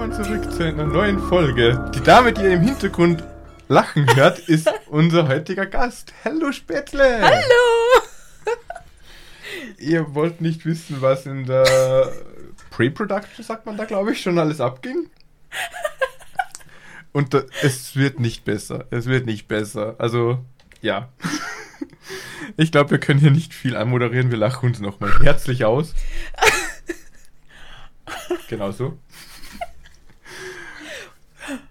Willkommen zurück zu einer neuen Folge. Die Dame, die ihr im Hintergrund lachen hört, ist unser heutiger Gast. Hallo Spätzle! Hallo! Ihr wollt nicht wissen, was in der Pre-Production, sagt man da, glaube ich, schon alles abging? Und da, es wird nicht besser. Es wird nicht besser. Also, ja. Ich glaube, wir können hier nicht viel anmoderieren. Wir lachen uns nochmal herzlich aus. Genau so.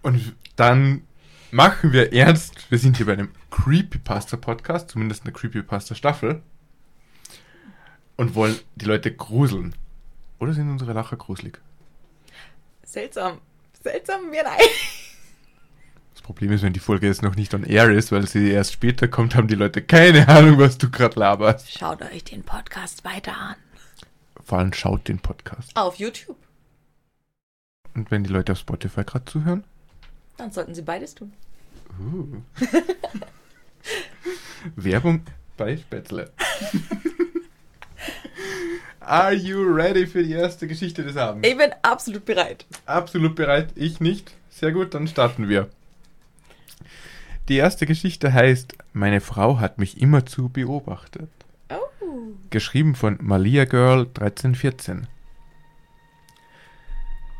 Und dann machen wir ernst. Wir sind hier bei einem Creepypasta-Podcast, zumindest eine Creepypasta-Staffel. Und wollen die Leute gruseln. Oder sind unsere Lacher gruselig? Seltsam. Seltsam mir nein. Das Problem ist, wenn die Folge jetzt noch nicht on air ist, weil sie erst später kommt, haben die Leute keine Ahnung, was du gerade laberst. Schaut euch den Podcast weiter an. Vor allem schaut den Podcast. Auf YouTube. Und wenn die Leute auf Spotify gerade zuhören? Dann sollten sie beides tun. Uh. Werbung bei Spätzle. Are you ready für die erste Geschichte des Abends? Ich bin absolut bereit. Absolut bereit, ich nicht. Sehr gut, dann starten wir. Die erste Geschichte heißt Meine Frau hat mich immerzu beobachtet. Oh. Geschrieben von Malia Girl 1314.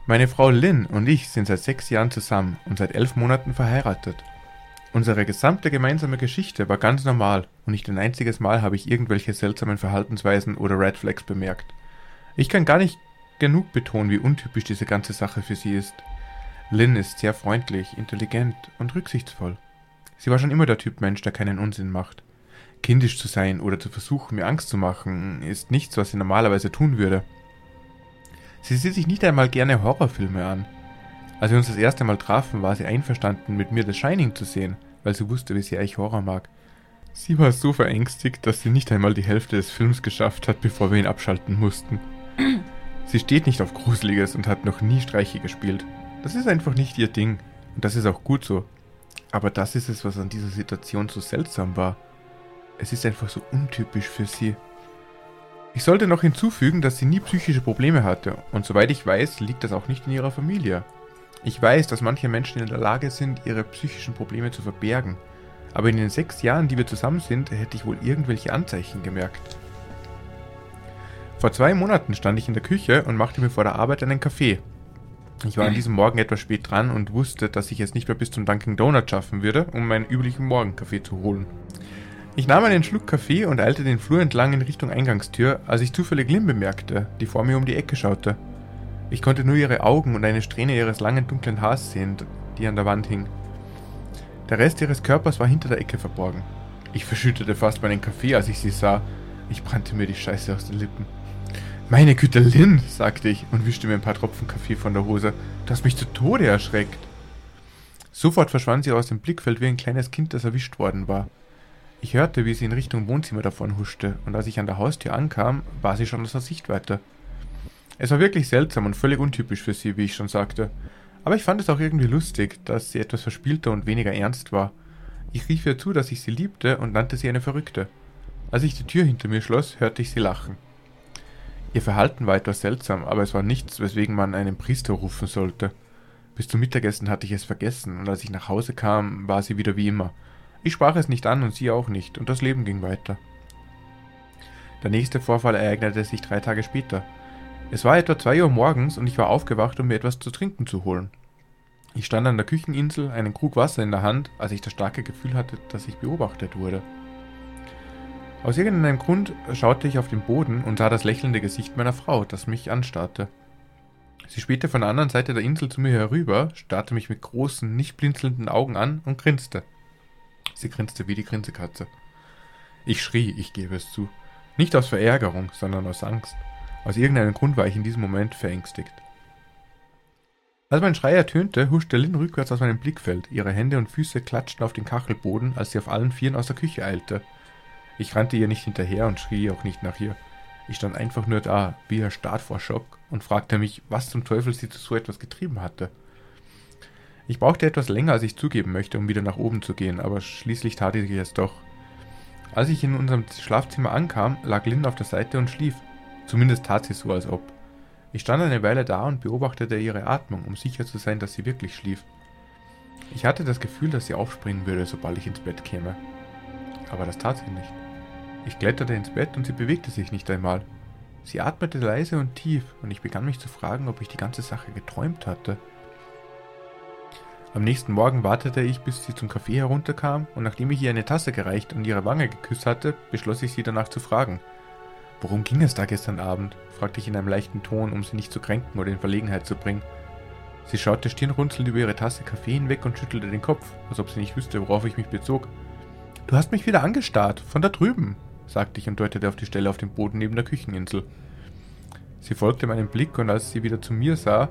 Meine Frau Lynn und ich sind seit sechs Jahren zusammen und seit elf Monaten verheiratet. Unsere gesamte gemeinsame Geschichte war ganz normal und nicht ein einziges Mal habe ich irgendwelche seltsamen Verhaltensweisen oder Red Flags bemerkt. Ich kann gar nicht genug betonen, wie untypisch diese ganze Sache für sie ist. Lynn ist sehr freundlich, intelligent und rücksichtsvoll. Sie war schon immer der Typ Mensch, der keinen Unsinn macht. Kindisch zu sein oder zu versuchen, mir Angst zu machen, ist nichts, was sie normalerweise tun würde. Sie sieht sich nicht einmal gerne Horrorfilme an. Als wir uns das erste Mal trafen, war sie einverstanden, mit mir The Shining zu sehen, weil sie wusste, wie sehr ich Horror mag. Sie war so verängstigt, dass sie nicht einmal die Hälfte des Films geschafft hat, bevor wir ihn abschalten mussten. Sie steht nicht auf Gruseliges und hat noch nie Streiche gespielt. Das ist einfach nicht ihr Ding. Und das ist auch gut so. Aber das ist es, was an dieser Situation so seltsam war. Es ist einfach so untypisch für sie. Ich sollte noch hinzufügen, dass sie nie psychische Probleme hatte und soweit ich weiß, liegt das auch nicht in ihrer Familie. Ich weiß, dass manche Menschen in der Lage sind, ihre psychischen Probleme zu verbergen, aber in den sechs Jahren, die wir zusammen sind, hätte ich wohl irgendwelche Anzeichen gemerkt. Vor zwei Monaten stand ich in der Küche und machte mir vor der Arbeit einen Kaffee. Ich war an diesem Morgen etwas spät dran und wusste, dass ich es nicht mehr bis zum Dunkin' Donut schaffen würde, um meinen üblichen Morgenkaffee zu holen. Ich nahm einen Schluck Kaffee und eilte den Flur entlang in Richtung Eingangstür, als ich zufällig Lynn bemerkte, die vor mir um die Ecke schaute. Ich konnte nur ihre Augen und eine Strähne ihres langen dunklen Haars sehen, die an der Wand hing. Der Rest ihres Körpers war hinter der Ecke verborgen. Ich verschüttete fast meinen Kaffee, als ich sie sah. Ich brannte mir die Scheiße aus den Lippen. Meine Güte, Lynn, sagte ich und wischte mir ein paar Tropfen Kaffee von der Hose. Du hast mich zu Tode erschreckt. Sofort verschwand sie aus dem Blickfeld wie ein kleines Kind, das erwischt worden war. Ich hörte, wie sie in Richtung Wohnzimmer davon huschte, und als ich an der Haustür ankam, war sie schon aus der Sichtweite. Es war wirklich seltsam und völlig untypisch für sie, wie ich schon sagte. Aber ich fand es auch irgendwie lustig, dass sie etwas verspielter und weniger ernst war. Ich rief ihr zu, dass ich sie liebte und nannte sie eine Verrückte. Als ich die Tür hinter mir schloss, hörte ich sie lachen. Ihr Verhalten war etwas seltsam, aber es war nichts, weswegen man einen Priester rufen sollte. Bis zum Mittagessen hatte ich es vergessen, und als ich nach Hause kam, war sie wieder wie immer – ich sprach es nicht an und sie auch nicht, und das Leben ging weiter. Der nächste Vorfall ereignete sich drei Tage später. Es war etwa zwei Uhr morgens und ich war aufgewacht, um mir etwas zu trinken zu holen. Ich stand an der Kücheninsel, einen Krug Wasser in der Hand, als ich das starke Gefühl hatte, dass ich beobachtet wurde. Aus irgendeinem Grund schaute ich auf den Boden und sah das lächelnde Gesicht meiner Frau, das mich anstarrte. Sie spähte von der anderen Seite der Insel zu mir herüber, starrte mich mit großen, nicht blinzelnden Augen an und grinste. Sie grinste wie die Grinsekatze. Ich schrie, ich gebe es zu. Nicht aus Verärgerung, sondern aus Angst. Aus irgendeinem Grund war ich in diesem Moment verängstigt. Als mein Schrei ertönte, huschte Lynn rückwärts aus meinem Blickfeld. Ihre Hände und Füße klatschten auf den Kachelboden, als sie auf allen Vieren aus der Küche eilte. Ich rannte ihr nicht hinterher und schrie auch nicht nach ihr. Ich stand einfach nur da, wie erstarrt vor Schock, und fragte mich, was zum Teufel sie zu so etwas getrieben hatte. Ich brauchte etwas länger, als ich zugeben möchte, um wieder nach oben zu gehen, aber schließlich tat ich es doch. Als ich in unserem Schlafzimmer ankam, lag Lynn auf der Seite und schlief. Zumindest tat sie so, als ob. Ich stand eine Weile da und beobachtete ihre Atmung, um sicher zu sein, dass sie wirklich schlief. Ich hatte das Gefühl, dass sie aufspringen würde, sobald ich ins Bett käme. Aber das tat sie nicht. Ich kletterte ins Bett und sie bewegte sich nicht einmal. Sie atmete leise und tief und ich begann mich zu fragen, ob ich die ganze Sache geträumt hatte. Am nächsten Morgen wartete ich, bis sie zum Kaffee herunterkam und nachdem ich ihr eine Tasse gereicht und ihre Wange geküsst hatte, beschloss ich sie danach zu fragen. Worum ging es da gestern Abend? fragte ich in einem leichten Ton, um sie nicht zu kränken oder in Verlegenheit zu bringen. Sie schaute stirnrunzelnd über ihre Tasse Kaffee hinweg und schüttelte den Kopf, als ob sie nicht wüsste, worauf ich mich bezog. Du hast mich wieder angestarrt, von da drüben, sagte ich und deutete auf die Stelle auf dem Boden neben der Kücheninsel. Sie folgte meinem Blick und als sie wieder zu mir sah,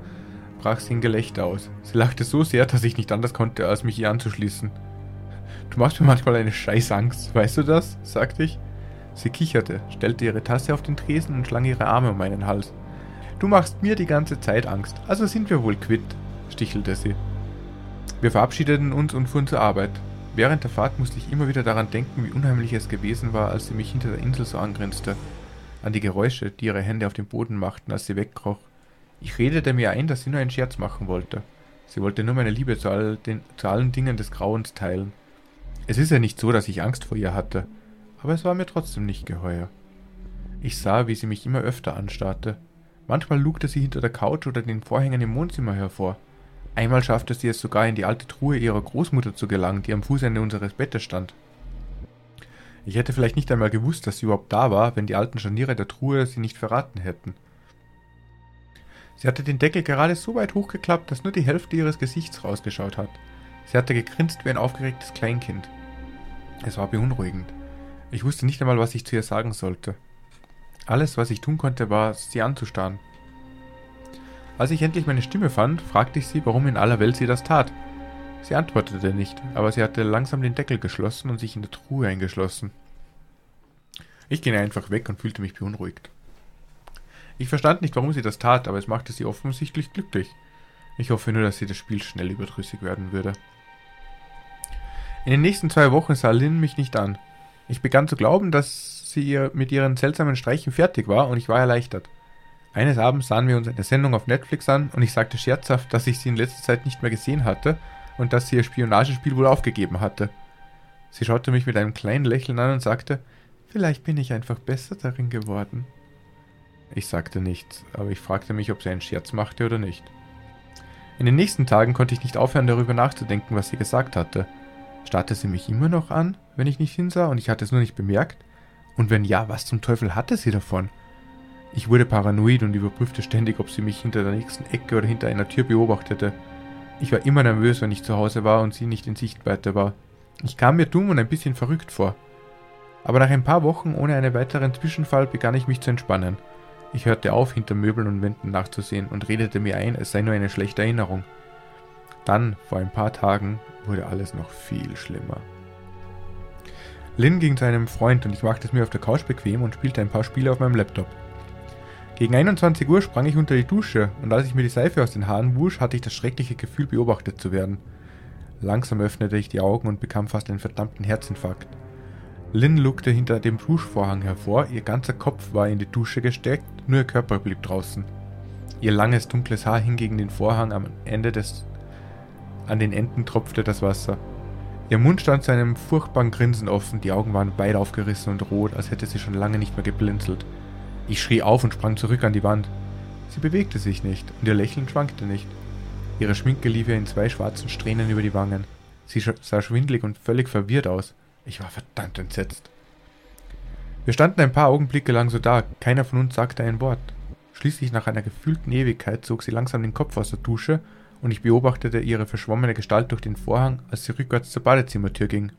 brach sie in Gelächter aus. Sie lachte so sehr, dass ich nicht anders konnte, als mich ihr anzuschließen. Du machst mir manchmal eine Scheißangst, weißt du das? sagte ich. Sie kicherte, stellte ihre Tasse auf den Tresen und schlang ihre Arme um meinen Hals. Du machst mir die ganze Zeit Angst, also sind wir wohl quitt, stichelte sie. Wir verabschiedeten uns und fuhren zur Arbeit. Während der Fahrt musste ich immer wieder daran denken, wie unheimlich es gewesen war, als sie mich hinter der Insel so angrinste. An die Geräusche, die ihre Hände auf dem Boden machten, als sie wegkroch. Ich redete mir ein, dass sie nur einen Scherz machen wollte. Sie wollte nur meine Liebe zu, all den, zu allen Dingen des Grauens teilen. Es ist ja nicht so, dass ich Angst vor ihr hatte aber es war mir trotzdem nicht geheuer. Ich sah, wie sie mich immer öfter anstarrte. Manchmal lugte sie hinter der Couch oder den Vorhängen im Wohnzimmer hervor. Einmal schaffte sie es sogar in die alte Truhe ihrer Großmutter zu gelangen, die am Fußende unseres Bettes stand. Ich hätte vielleicht nicht einmal gewusst, dass sie überhaupt da war, wenn die alten Scharniere der Truhe sie nicht verraten hätten. Sie hatte den Deckel gerade so weit hochgeklappt, dass nur die Hälfte ihres Gesichts rausgeschaut hat. Sie hatte gegrinst wie ein aufgeregtes Kleinkind. Es war beunruhigend. Ich wusste nicht einmal, was ich zu ihr sagen sollte. Alles, was ich tun konnte, war, sie anzustarren. Als ich endlich meine Stimme fand, fragte ich sie, warum in aller Welt sie das tat. Sie antwortete nicht, aber sie hatte langsam den Deckel geschlossen und sich in der Truhe eingeschlossen. Ich ging einfach weg und fühlte mich beunruhigt. Ich verstand nicht, warum sie das tat, aber es machte sie offensichtlich glücklich. Ich hoffe nur, dass sie das Spiel schnell überdrüssig werden würde. In den nächsten zwei Wochen sah Lynn mich nicht an. Ich begann zu glauben, dass sie mit ihren seltsamen Streichen fertig war und ich war erleichtert. Eines Abends sahen wir uns eine Sendung auf Netflix an und ich sagte scherzhaft, dass ich sie in letzter Zeit nicht mehr gesehen hatte und dass sie ihr Spionagespiel wohl aufgegeben hatte. Sie schaute mich mit einem kleinen Lächeln an und sagte, vielleicht bin ich einfach besser darin geworden. Ich sagte nichts, aber ich fragte mich, ob sie einen Scherz machte oder nicht. In den nächsten Tagen konnte ich nicht aufhören, darüber nachzudenken, was sie gesagt hatte. Starrte sie mich immer noch an, wenn ich nicht hinsah und ich hatte es nur nicht bemerkt? Und wenn ja, was zum Teufel hatte sie davon? Ich wurde paranoid und überprüfte ständig, ob sie mich hinter der nächsten Ecke oder hinter einer Tür beobachtete. Ich war immer nervös, wenn ich zu Hause war und sie nicht in Sichtweite war. Ich kam mir dumm und ein bisschen verrückt vor. Aber nach ein paar Wochen ohne einen weiteren Zwischenfall begann ich mich zu entspannen. Ich hörte auf, hinter Möbeln und Wänden nachzusehen und redete mir ein, es sei nur eine schlechte Erinnerung. Dann, vor ein paar Tagen, wurde alles noch viel schlimmer. Lynn ging zu einem Freund und ich machte es mir auf der Couch bequem und spielte ein paar Spiele auf meinem Laptop. Gegen 21 Uhr sprang ich unter die Dusche und als ich mir die Seife aus den Haaren wusch, hatte ich das schreckliche Gefühl, beobachtet zu werden. Langsam öffnete ich die Augen und bekam fast einen verdammten Herzinfarkt. Lynn lugte hinter dem Duschvorhang hervor, ihr ganzer Kopf war in die Dusche gesteckt, nur ihr Körper blieb draußen. Ihr langes, dunkles Haar hing gegen den Vorhang am Ende des an den Enden tropfte das Wasser. Ihr Mund stand zu einem furchtbaren Grinsen offen, die Augen waren weit aufgerissen und rot, als hätte sie schon lange nicht mehr geblinzelt. Ich schrie auf und sprang zurück an die Wand. Sie bewegte sich nicht und ihr Lächeln schwankte nicht. Ihre Schminke lief ihr in zwei schwarzen Strähnen über die Wangen. Sie sah schwindlig und völlig verwirrt aus. Ich war verdammt entsetzt. Wir standen ein paar Augenblicke lang so da, keiner von uns sagte ein Wort. Schließlich nach einer gefühlten Ewigkeit zog sie langsam den Kopf aus der Dusche und ich beobachtete ihre verschwommene Gestalt durch den Vorhang, als sie rückwärts zur Badezimmertür ging.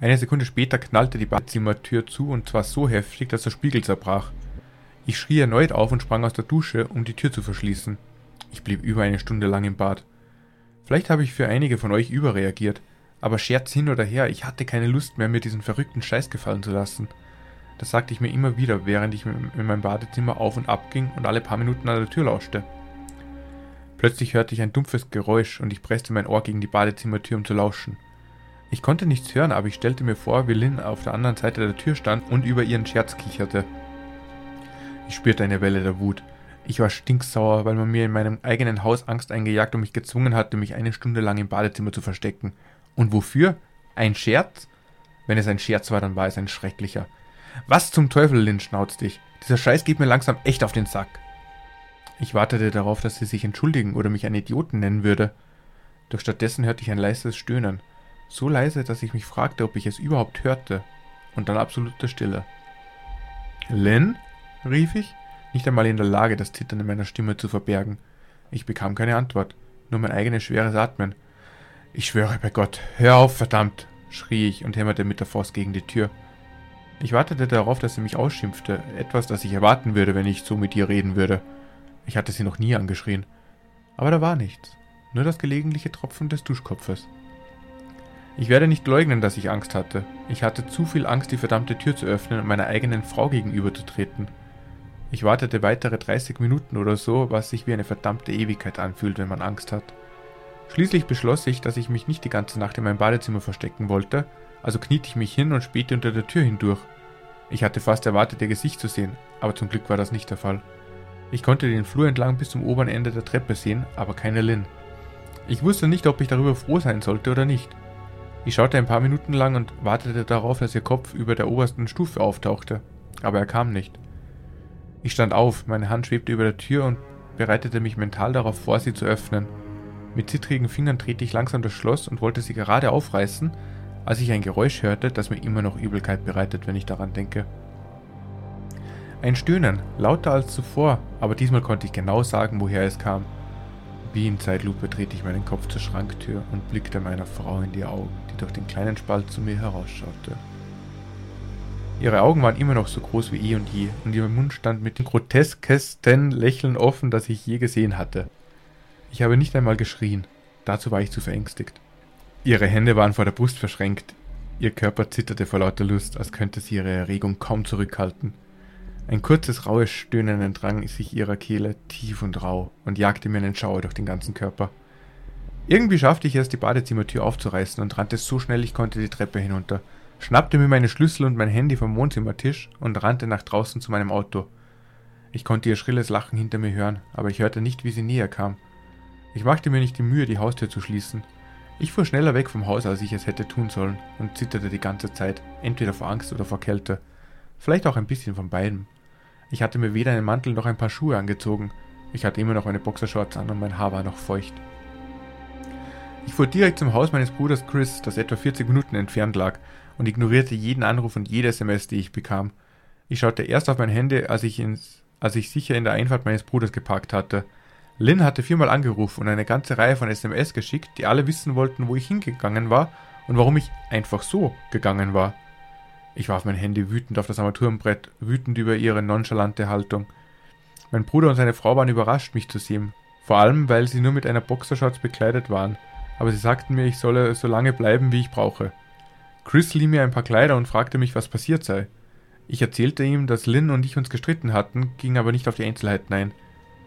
Eine Sekunde später knallte die Badezimmertür zu und zwar so heftig, dass der Spiegel zerbrach. Ich schrie erneut auf und sprang aus der Dusche, um die Tür zu verschließen. Ich blieb über eine Stunde lang im Bad. Vielleicht habe ich für einige von euch überreagiert, aber Scherz hin oder her, ich hatte keine Lust mehr, mir diesen verrückten Scheiß gefallen zu lassen. Das sagte ich mir immer wieder, während ich in meinem Badezimmer auf und ab ging und alle paar Minuten an der Tür lauschte. Plötzlich hörte ich ein dumpfes Geräusch und ich presste mein Ohr gegen die Badezimmertür, um zu lauschen. Ich konnte nichts hören, aber ich stellte mir vor, wie Lynn auf der anderen Seite der Tür stand und über ihren Scherz kicherte. Ich spürte eine Welle der Wut. Ich war stinksauer, weil man mir in meinem eigenen Haus Angst eingejagt und mich gezwungen hatte, mich eine Stunde lang im Badezimmer zu verstecken. Und wofür? Ein Scherz? Wenn es ein Scherz war, dann war es ein schrecklicher. Was zum Teufel, Lynn, schnauzt dich. Dieser Scheiß geht mir langsam echt auf den Sack. Ich wartete darauf, dass sie sich entschuldigen oder mich einen Idioten nennen würde. Doch stattdessen hörte ich ein leises Stöhnen. So leise, dass ich mich fragte, ob ich es überhaupt hörte. Und dann absolute Stille. Lynn? rief ich, nicht einmal in der Lage, das Zittern in meiner Stimme zu verbergen. Ich bekam keine Antwort, nur mein eigenes schweres Atmen. Ich schwöre bei Gott, hör auf, verdammt, schrie ich und hämmerte mit der Faust gegen die Tür. Ich wartete darauf, dass sie mich ausschimpfte, etwas, das ich erwarten würde, wenn ich so mit ihr reden würde. Ich hatte sie noch nie angeschrien. Aber da war nichts, nur das gelegentliche Tropfen des Duschkopfes. Ich werde nicht leugnen, dass ich Angst hatte. Ich hatte zu viel Angst, die verdammte Tür zu öffnen und meiner eigenen Frau gegenüberzutreten. Ich wartete weitere 30 Minuten oder so, was sich wie eine verdammte Ewigkeit anfühlt, wenn man Angst hat. Schließlich beschloss ich, dass ich mich nicht die ganze Nacht in meinem Badezimmer verstecken wollte, also kniete ich mich hin und spähte unter der Tür hindurch. Ich hatte fast erwartet, ihr Gesicht zu sehen, aber zum Glück war das nicht der Fall. Ich konnte den Flur entlang bis zum oberen Ende der Treppe sehen, aber keine Lynn. Ich wusste nicht, ob ich darüber froh sein sollte oder nicht. Ich schaute ein paar Minuten lang und wartete darauf, dass ihr Kopf über der obersten Stufe auftauchte, aber er kam nicht. Ich stand auf, meine Hand schwebte über der Tür und bereitete mich mental darauf vor, sie zu öffnen. Mit zittrigen Fingern drehte ich langsam das Schloss und wollte sie gerade aufreißen, als ich ein Geräusch hörte, das mir immer noch Übelkeit bereitet, wenn ich daran denke. Ein Stöhnen, lauter als zuvor, aber diesmal konnte ich genau sagen, woher es kam. Wie in Zeitlupe drehte ich meinen Kopf zur Schranktür und blickte meiner Frau in die Augen, die durch den kleinen Spalt zu mir herausschaute. Ihre Augen waren immer noch so groß wie eh und je, und ihr Mund stand mit dem groteskesten Lächeln offen, das ich je gesehen hatte. Ich habe nicht einmal geschrien, dazu war ich zu verängstigt. Ihre Hände waren vor der Brust verschränkt, ihr Körper zitterte vor lauter Lust, als könnte sie ihre Erregung kaum zurückhalten. Ein kurzes, raues Stöhnen entrang sich ihrer Kehle, tief und rau, und jagte mir einen Schauer durch den ganzen Körper. Irgendwie schaffte ich es, die Badezimmertür aufzureißen und rannte so schnell ich konnte die Treppe hinunter, schnappte mir meine Schlüssel und mein Handy vom Wohnzimmertisch und rannte nach draußen zu meinem Auto. Ich konnte ihr schrilles Lachen hinter mir hören, aber ich hörte nicht, wie sie näher kam. Ich machte mir nicht die Mühe, die Haustür zu schließen. Ich fuhr schneller weg vom Haus, als ich es hätte tun sollen, und zitterte die ganze Zeit, entweder vor Angst oder vor Kälte. Vielleicht auch ein bisschen von beidem. Ich hatte mir weder einen Mantel noch ein paar Schuhe angezogen. Ich hatte immer noch meine Boxershorts an und mein Haar war noch feucht. Ich fuhr direkt zum Haus meines Bruders Chris, das etwa 40 Minuten entfernt lag, und ignorierte jeden Anruf und jede SMS, die ich bekam. Ich schaute erst auf mein Handy, als ich, ins, als ich sicher in der Einfahrt meines Bruders geparkt hatte. Lynn hatte viermal angerufen und eine ganze Reihe von SMS geschickt, die alle wissen wollten, wo ich hingegangen war und warum ich einfach so gegangen war. Ich warf mein Handy wütend auf das Armaturenbrett, wütend über ihre nonchalante Haltung. Mein Bruder und seine Frau waren überrascht, mich zu sehen, vor allem weil sie nur mit einer Boxershorts bekleidet waren, aber sie sagten mir, ich solle so lange bleiben, wie ich brauche. Chris lieh mir ein paar Kleider und fragte mich, was passiert sei. Ich erzählte ihm, dass Lynn und ich uns gestritten hatten, ging aber nicht auf die Einzelheiten ein.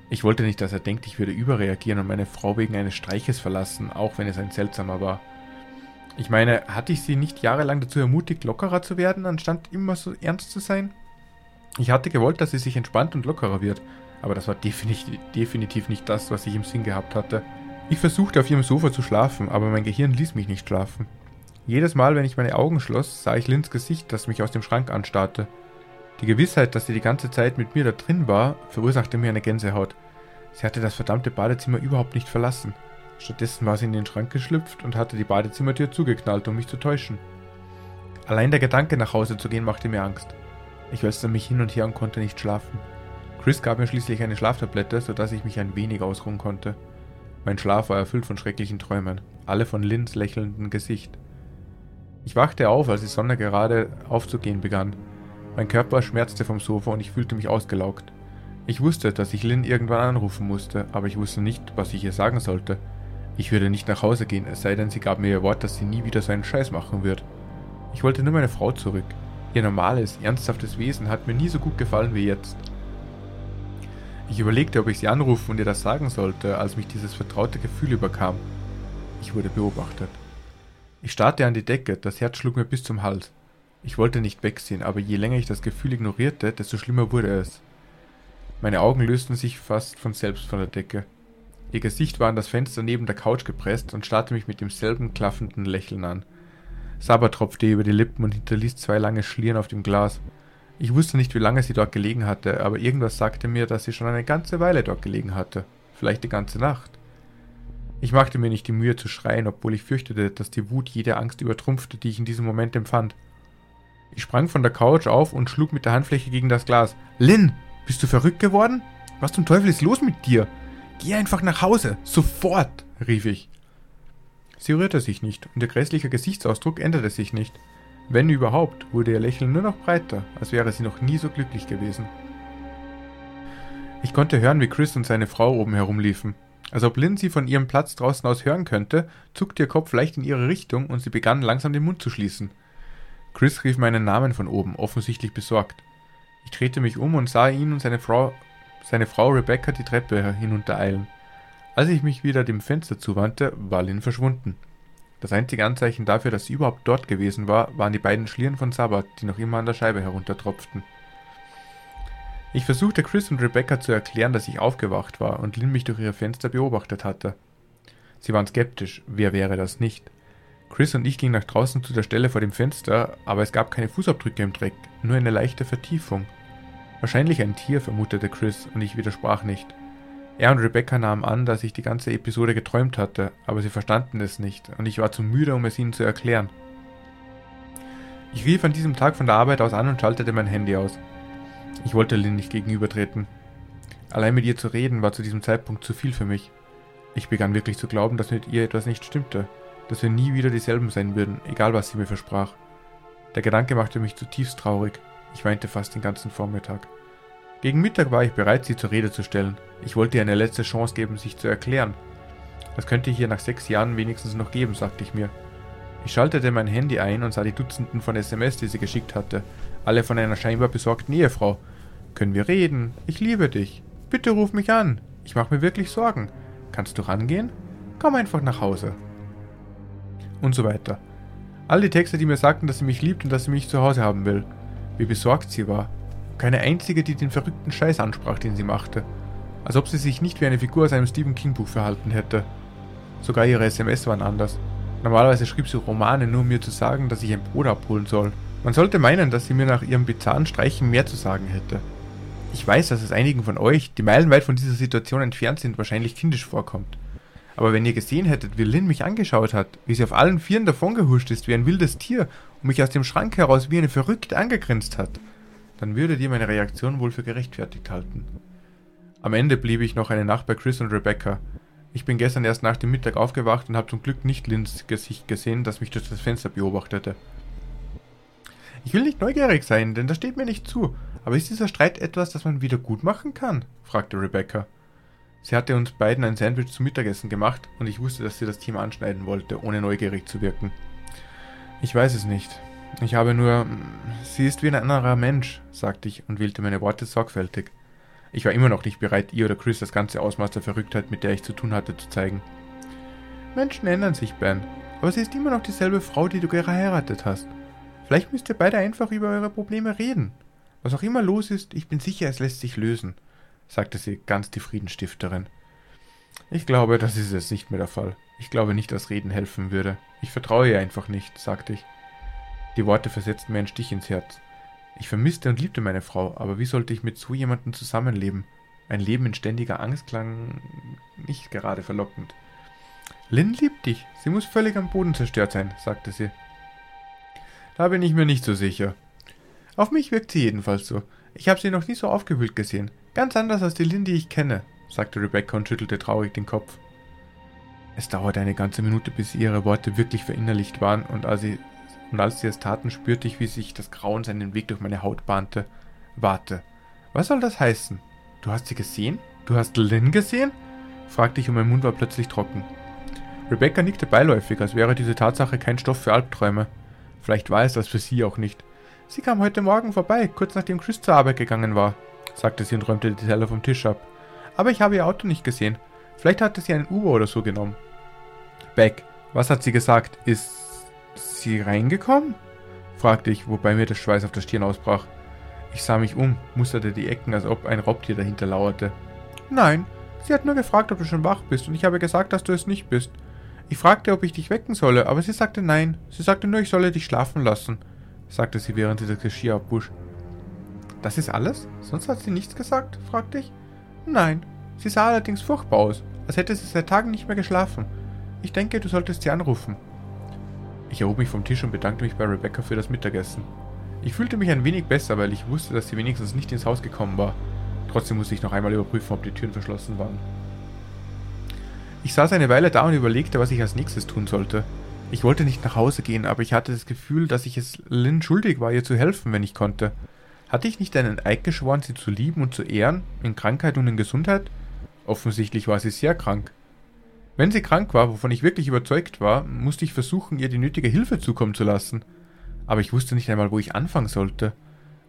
Ich wollte nicht, dass er denkt, ich würde überreagieren und meine Frau wegen eines Streiches verlassen, auch wenn es ein seltsamer war. Ich meine, hatte ich sie nicht jahrelang dazu ermutigt, lockerer zu werden, anstatt immer so ernst zu sein? Ich hatte gewollt, dass sie sich entspannt und lockerer wird, aber das war definitiv, definitiv nicht das, was ich im Sinn gehabt hatte. Ich versuchte auf ihrem Sofa zu schlafen, aber mein Gehirn ließ mich nicht schlafen. Jedes Mal, wenn ich meine Augen schloss, sah ich Lins Gesicht, das mich aus dem Schrank anstarrte. Die Gewissheit, dass sie die ganze Zeit mit mir da drin war, verursachte mir eine Gänsehaut. Sie hatte das verdammte Badezimmer überhaupt nicht verlassen. Stattdessen war sie in den Schrank geschlüpft und hatte die Badezimmertür zugeknallt, um mich zu täuschen. Allein der Gedanke, nach Hause zu gehen, machte mir Angst. Ich wälzte mich hin und her und konnte nicht schlafen. Chris gab mir schließlich eine Schlaftablette, sodass ich mich ein wenig ausruhen konnte. Mein Schlaf war erfüllt von schrecklichen Träumen, alle von Lins lächelndem Gesicht. Ich wachte auf, als die Sonne gerade aufzugehen begann. Mein Körper schmerzte vom Sofa und ich fühlte mich ausgelaugt. Ich wusste, dass ich Lynn irgendwann anrufen musste, aber ich wusste nicht, was ich ihr sagen sollte. Ich würde nicht nach Hause gehen, es sei denn, sie gab mir ihr Wort, dass sie nie wieder so einen Scheiß machen wird. Ich wollte nur meine Frau zurück. Ihr normales, ernsthaftes Wesen hat mir nie so gut gefallen wie jetzt. Ich überlegte, ob ich sie anrufen und ihr das sagen sollte, als mich dieses vertraute Gefühl überkam. Ich wurde beobachtet. Ich starrte an die Decke, das Herz schlug mir bis zum Hals. Ich wollte nicht wegsehen, aber je länger ich das Gefühl ignorierte, desto schlimmer wurde es. Meine Augen lösten sich fast von selbst von der Decke. Ihr Gesicht war an das Fenster neben der Couch gepresst und starrte mich mit demselben klaffenden Lächeln an. Sabber tropfte ihr über die Lippen und hinterließ zwei lange Schlieren auf dem Glas. Ich wusste nicht, wie lange sie dort gelegen hatte, aber irgendwas sagte mir, dass sie schon eine ganze Weile dort gelegen hatte. Vielleicht die ganze Nacht. Ich machte mir nicht die Mühe zu schreien, obwohl ich fürchtete, dass die Wut jede Angst übertrumpfte, die ich in diesem Moment empfand. Ich sprang von der Couch auf und schlug mit der Handfläche gegen das Glas. Lynn, bist du verrückt geworden? Was zum Teufel ist los mit dir? Geh einfach nach Hause, sofort, rief ich. Sie rührte sich nicht und ihr grässlicher Gesichtsausdruck änderte sich nicht. Wenn überhaupt, wurde ihr Lächeln nur noch breiter, als wäre sie noch nie so glücklich gewesen. Ich konnte hören, wie Chris und seine Frau oben herumliefen. Als ob Lynn sie von ihrem Platz draußen aus hören könnte, zuckte ihr Kopf leicht in ihre Richtung und sie begann langsam den Mund zu schließen. Chris rief meinen Namen von oben, offensichtlich besorgt. Ich drehte mich um und sah ihn und seine Frau, seine Frau Rebecca die Treppe hinuntereilen. Als ich mich wieder dem Fenster zuwandte, war Lynn verschwunden. Das einzige Anzeichen dafür, dass sie überhaupt dort gewesen war, waren die beiden Schlieren von Sabbat, die noch immer an der Scheibe heruntertropften. Ich versuchte Chris und Rebecca zu erklären, dass ich aufgewacht war und Lynn mich durch ihre Fenster beobachtet hatte. Sie waren skeptisch, wer wäre das nicht? Chris und ich gingen nach draußen zu der Stelle vor dem Fenster, aber es gab keine Fußabdrücke im Dreck, nur eine leichte Vertiefung. Wahrscheinlich ein Tier, vermutete Chris, und ich widersprach nicht. Er und Rebecca nahmen an, dass ich die ganze Episode geträumt hatte, aber sie verstanden es nicht, und ich war zu müde, um es ihnen zu erklären. Ich rief an diesem Tag von der Arbeit aus an und schaltete mein Handy aus. Ich wollte Lynn nicht gegenübertreten. Allein mit ihr zu reden war zu diesem Zeitpunkt zu viel für mich. Ich begann wirklich zu glauben, dass mit ihr etwas nicht stimmte, dass wir nie wieder dieselben sein würden, egal was sie mir versprach. Der Gedanke machte mich zutiefst traurig. Ich weinte fast den ganzen Vormittag. Gegen Mittag war ich bereit, sie zur Rede zu stellen. Ich wollte ihr eine letzte Chance geben, sich zu erklären. Das könnte hier nach sechs Jahren wenigstens noch geben, sagte ich mir. Ich schaltete mein Handy ein und sah die Dutzenden von SMS, die sie geschickt hatte, alle von einer scheinbar besorgten Ehefrau. Können wir reden? Ich liebe dich. Bitte ruf mich an. Ich mache mir wirklich Sorgen. Kannst du rangehen? Komm einfach nach Hause. Und so weiter. All die Texte, die mir sagten, dass sie mich liebt und dass sie mich zu Hause haben will. Wie besorgt sie war. Keine einzige, die den verrückten Scheiß ansprach, den sie machte. Als ob sie sich nicht wie eine Figur aus einem Stephen King Buch verhalten hätte. Sogar ihre SMS waren anders. Normalerweise schrieb sie Romane nur, um mir zu sagen, dass ich ein Brot abholen soll. Man sollte meinen, dass sie mir nach ihrem bizarren Streichen mehr zu sagen hätte. Ich weiß, dass es einigen von euch, die meilenweit von dieser Situation entfernt sind, wahrscheinlich kindisch vorkommt. Aber wenn ihr gesehen hättet, wie Lynn mich angeschaut hat, wie sie auf allen Vieren davongehuscht ist wie ein wildes Tier und mich aus dem Schrank heraus wie eine Verrückte angegrinst hat, dann würdet ihr meine Reaktion wohl für gerechtfertigt halten. Am Ende blieb ich noch eine Nacht bei Chris und Rebecca. Ich bin gestern erst nach dem Mittag aufgewacht und habe zum Glück nicht Lynns Gesicht gesehen, das mich durch das Fenster beobachtete. Ich will nicht neugierig sein, denn das steht mir nicht zu. Aber ist dieser Streit etwas, das man wieder gut machen kann? fragte Rebecca. Sie hatte uns beiden ein Sandwich zum Mittagessen gemacht und ich wusste, dass sie das Thema anschneiden wollte, ohne neugierig zu wirken. Ich weiß es nicht. Ich habe nur. Sie ist wie ein anderer Mensch, sagte ich und wählte meine Worte sorgfältig. Ich war immer noch nicht bereit, ihr oder Chris das ganze Ausmaß der Verrücktheit, mit der ich zu tun hatte, zu zeigen. Menschen ändern sich, Ben, aber sie ist immer noch dieselbe Frau, die du geheiratet hast. Vielleicht müsst ihr beide einfach über eure Probleme reden. Was auch immer los ist, ich bin sicher, es lässt sich lösen, sagte sie, ganz die Friedensstifterin. Ich glaube, das ist jetzt nicht mehr der Fall. Ich glaube nicht, dass Reden helfen würde. Ich vertraue ihr einfach nicht, sagte ich. Die Worte versetzten mir einen Stich ins Herz. Ich vermisste und liebte meine Frau, aber wie sollte ich mit so jemandem zusammenleben? Ein Leben in ständiger Angst klang nicht gerade verlockend. Lynn liebt dich. Sie muss völlig am Boden zerstört sein, sagte sie. Da bin ich mir nicht so sicher. Auf mich wirkt sie jedenfalls so. Ich habe sie noch nie so aufgewühlt gesehen. Ganz anders als die Lynn, die ich kenne, sagte Rebecca und schüttelte traurig den Kopf. Es dauerte eine ganze Minute, bis ihre Worte wirklich verinnerlicht waren, und als sie und als sie es taten, spürte ich, wie sich das Grauen seinen Weg durch meine Haut bahnte. Warte, was soll das heißen? Du hast sie gesehen? Du hast Lynn gesehen? fragte ich und mein Mund war plötzlich trocken. Rebecca nickte beiläufig, als wäre diese Tatsache kein Stoff für Albträume. Vielleicht war es das für sie auch nicht. Sie kam heute Morgen vorbei, kurz nachdem Chris zur Arbeit gegangen war, sagte sie und räumte die Teller vom Tisch ab. Aber ich habe ihr Auto nicht gesehen. Vielleicht hatte sie einen Uber oder so genommen. Beck, was hat sie gesagt? Ist sie reingekommen? fragte ich, wobei mir der Schweiß auf der Stirn ausbrach. Ich sah mich um, musterte die Ecken, als ob ein Raubtier dahinter lauerte. Nein, sie hat nur gefragt, ob du schon wach bist, und ich habe gesagt, dass du es nicht bist. Ich fragte, ob ich dich wecken solle, aber sie sagte nein. Sie sagte nur, ich solle dich schlafen lassen, sagte sie, während sie das Geschirr abwusch. Das ist alles? Sonst hat sie nichts gesagt? fragte ich. Nein, sie sah allerdings furchtbar aus, als hätte sie seit Tagen nicht mehr geschlafen. Ich denke, du solltest sie anrufen. Ich erhob mich vom Tisch und bedankte mich bei Rebecca für das Mittagessen. Ich fühlte mich ein wenig besser, weil ich wusste, dass sie wenigstens nicht ins Haus gekommen war. Trotzdem musste ich noch einmal überprüfen, ob die Türen verschlossen waren. Ich saß eine Weile da und überlegte, was ich als nächstes tun sollte. Ich wollte nicht nach Hause gehen, aber ich hatte das Gefühl, dass ich es Lynn schuldig war, ihr zu helfen, wenn ich konnte. Hatte ich nicht einen Eid geschworen, sie zu lieben und zu ehren, in Krankheit und in Gesundheit? Offensichtlich war sie sehr krank. Wenn sie krank war, wovon ich wirklich überzeugt war, musste ich versuchen, ihr die nötige Hilfe zukommen zu lassen. Aber ich wusste nicht einmal, wo ich anfangen sollte.